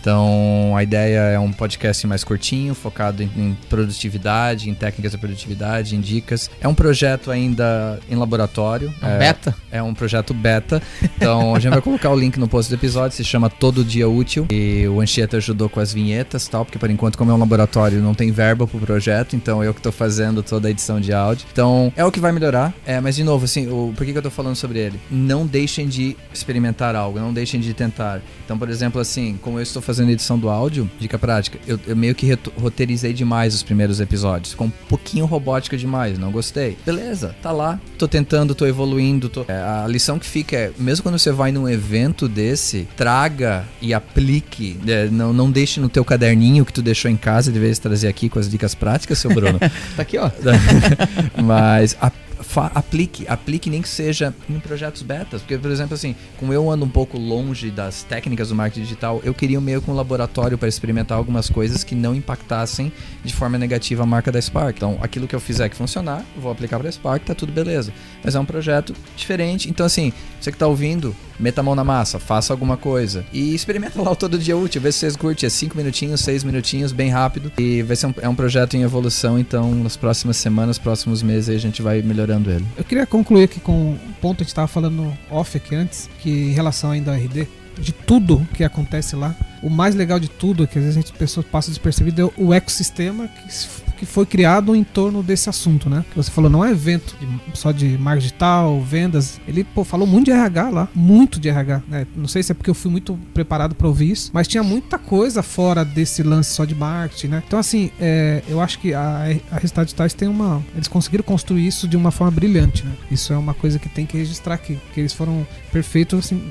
Então, a ideia é um podcast mais curtinho, focado em, em produtividade, em técnicas de produtividade, em dicas. É um projeto ainda em laboratório. É um beta. É um projeto beta. Então, a gente vai colocar o link no post do episódio. Se chama Todo Dia Útil. E o Anchieta ajudou com as vinhetas e tal, porque por enquanto, como é um laboratório, não tem verba pro projeto. Então, eu que tô fazendo toda a edição de áudio. Então, é o que vai melhorar. É, mas, de novo, assim, o, por que, que eu tô falando sobre ele? Não deixem de experimentar algo, não deixem de tentar. Então, por exemplo, assim, como eu estou fazendo edição do áudio, dica prática, eu, eu meio que roteirizei demais os primeiros episódios. Ficou um pouquinho robótica demais, não gostei. Beleza, tá lá. Tô tentando, tô evoluindo. Tô... É, a lição que fica é, mesmo quando você vai num evento desse, traga e aplique. É, não, não deixe no teu caderninho que tu deixou em casa, de vez trazer aqui com as dicas práticas, seu Bruno. Tá aqui, ó. Mas a- fa- aplique, aplique nem que seja em projetos betas. Porque, por exemplo, assim, como eu ando um pouco longe das técnicas do marketing digital, eu queria meio que um laboratório para experimentar algumas coisas que não impactassem de forma negativa a marca da Spark. Então, aquilo que eu fizer que funcionar, vou aplicar para a Spark, tá tudo beleza. Mas é um projeto diferente. Então, assim, você que tá ouvindo, meta a mão na massa, faça alguma coisa. E experimenta lá o todo dia útil, vê se vocês curtem. É 5 minutinhos, 6 minutinhos, bem rápido. E vai ser um, é um projeto em evolução, então nas próximas semanas, próximos meses aí a gente vai melhorando ele. Eu queria concluir aqui com um ponto que a gente estava falando off aqui antes, que em relação ainda ao RD, de tudo que acontece lá, o mais legal de tudo, é que às vezes a gente pessoas passa despercebido, é o ecossistema que, que foi criado em torno desse assunto, né? Você falou, não é evento de- só de marketing digital, vendas. Ele pô, falou muito de RH lá, muito de RH. né? Não sei se é porque eu fui muito preparado para ouvir isso, mas tinha muita coisa fora desse lance só de marketing, né? Então, assim, é, eu acho que a, a Digitais tem uma. Eles conseguiram construir isso de uma forma brilhante, né? Isso é uma coisa que tem que registrar aqui, que eles foram perfeitos, assim.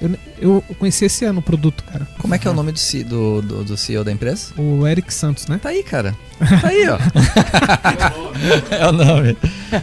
Eu, eu conheci esse ano o produto, cara. Como é que é o nome do, C- do, do, do CEO da empresa? O Eric Santos, né? Tá aí, cara. Tá aí, ó. é o nome.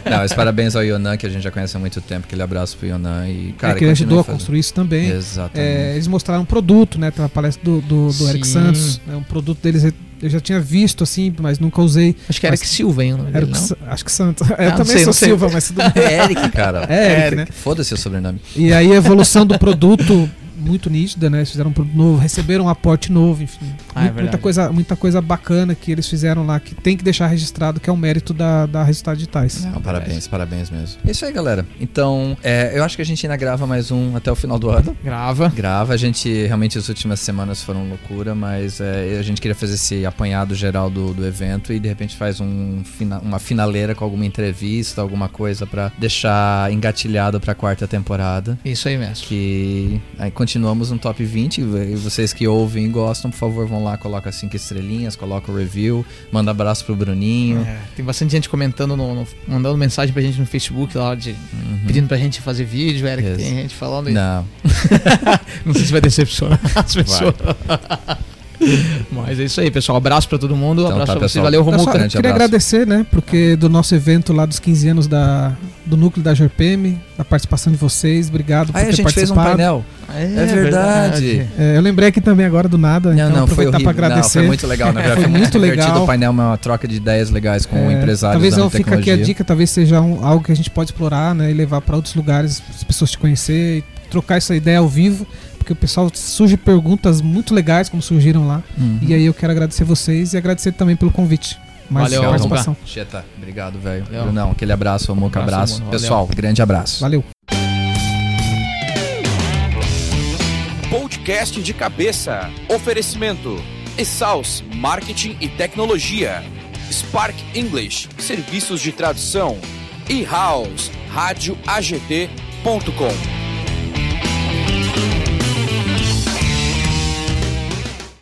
Não, mas parabéns ao Yonan, que a gente já conhece há muito tempo. Aquele abraço pro Yonan. E, cara, é que ele ajudou a fazendo. construir isso também. Exatamente. É, eles mostraram um produto, né? Tem uma palestra do, do, do Eric. Santos. É um produto deles, eu já tinha visto, assim, mas nunca usei. Acho que era Mas- que Silva, hein? Era dele, acho que Santos. eu não também sei, sou. Silva, mas tudo bem. É Eric, cara. É, Eric, né? Foda-se o sobrenome. E aí a evolução do produto muito nítida, né? Eles fizeram um produto novo, receberam um aporte novo, enfim. Ah, é Mu- muita, coisa, muita coisa bacana que eles fizeram lá, que tem que deixar registrado, que é o mérito da, da Resultados Digitais. Não, parabéns, parabéns mesmo. É isso aí, galera. Então, é, eu acho que a gente ainda grava mais um até o final do ano. Grava. Grava, a gente realmente as últimas semanas foram loucura, mas é, a gente queria fazer esse apanhado geral do, do evento e de repente faz um, uma finaleira com alguma entrevista, alguma coisa pra deixar engatilhado pra quarta temporada. Isso aí mesmo. Que aí continuamos no top 20. E vocês que ouvem e gostam, por favor, vão lá, coloca cinco estrelinhas, coloca o review, manda abraço pro Bruninho. É, tem bastante gente comentando, no, no- mandando mensagem pra gente no Facebook lá, de, pedindo pra gente fazer vídeo, Eric. Yes. Tem gente falando isso. Não, Não sei se vai decepcionar as pessoas. Mas é isso aí, pessoal. Abraço pra todo mundo. Então abraço tá, pra vocês. Valeu, Romuca. grande queria abraço. agradecer, né? Porque do nosso evento lá dos 15 anos da, do núcleo da GPM, da participação de vocês, obrigado por Aí a ter gente fez um participado. painel. É, verdade. É, eu lembrei aqui também agora do nada, Não, então não, foi horrível. para agradecer. Não, foi muito legal, na verdade. Foi Foi, muito divertido legal. o painel, uma troca de ideias legais com É, empresários Talvez eu fique aqui a dica, talvez seja um- algo que a gente pode explorar, né? E levar para outros lugares, as pessoas te conhecer, e trocar essa ideia ao vivo, porque o pessoal surge perguntas muito legais, como surgiram lá. Uhum. E aí eu quero agradecer vocês e agradecer também pelo convite. Mais Valeu, participação. Cheta, obrigado, velho. Brunão, aquele abraço, Moca, Abraço, abraço. Pessoal, grande abraço. Valeu. Podcast de cabeça. Oferecimento. Exaus Marketing e Tecnologia. Spark English, serviços de tradução. E House, rádio AGT.com.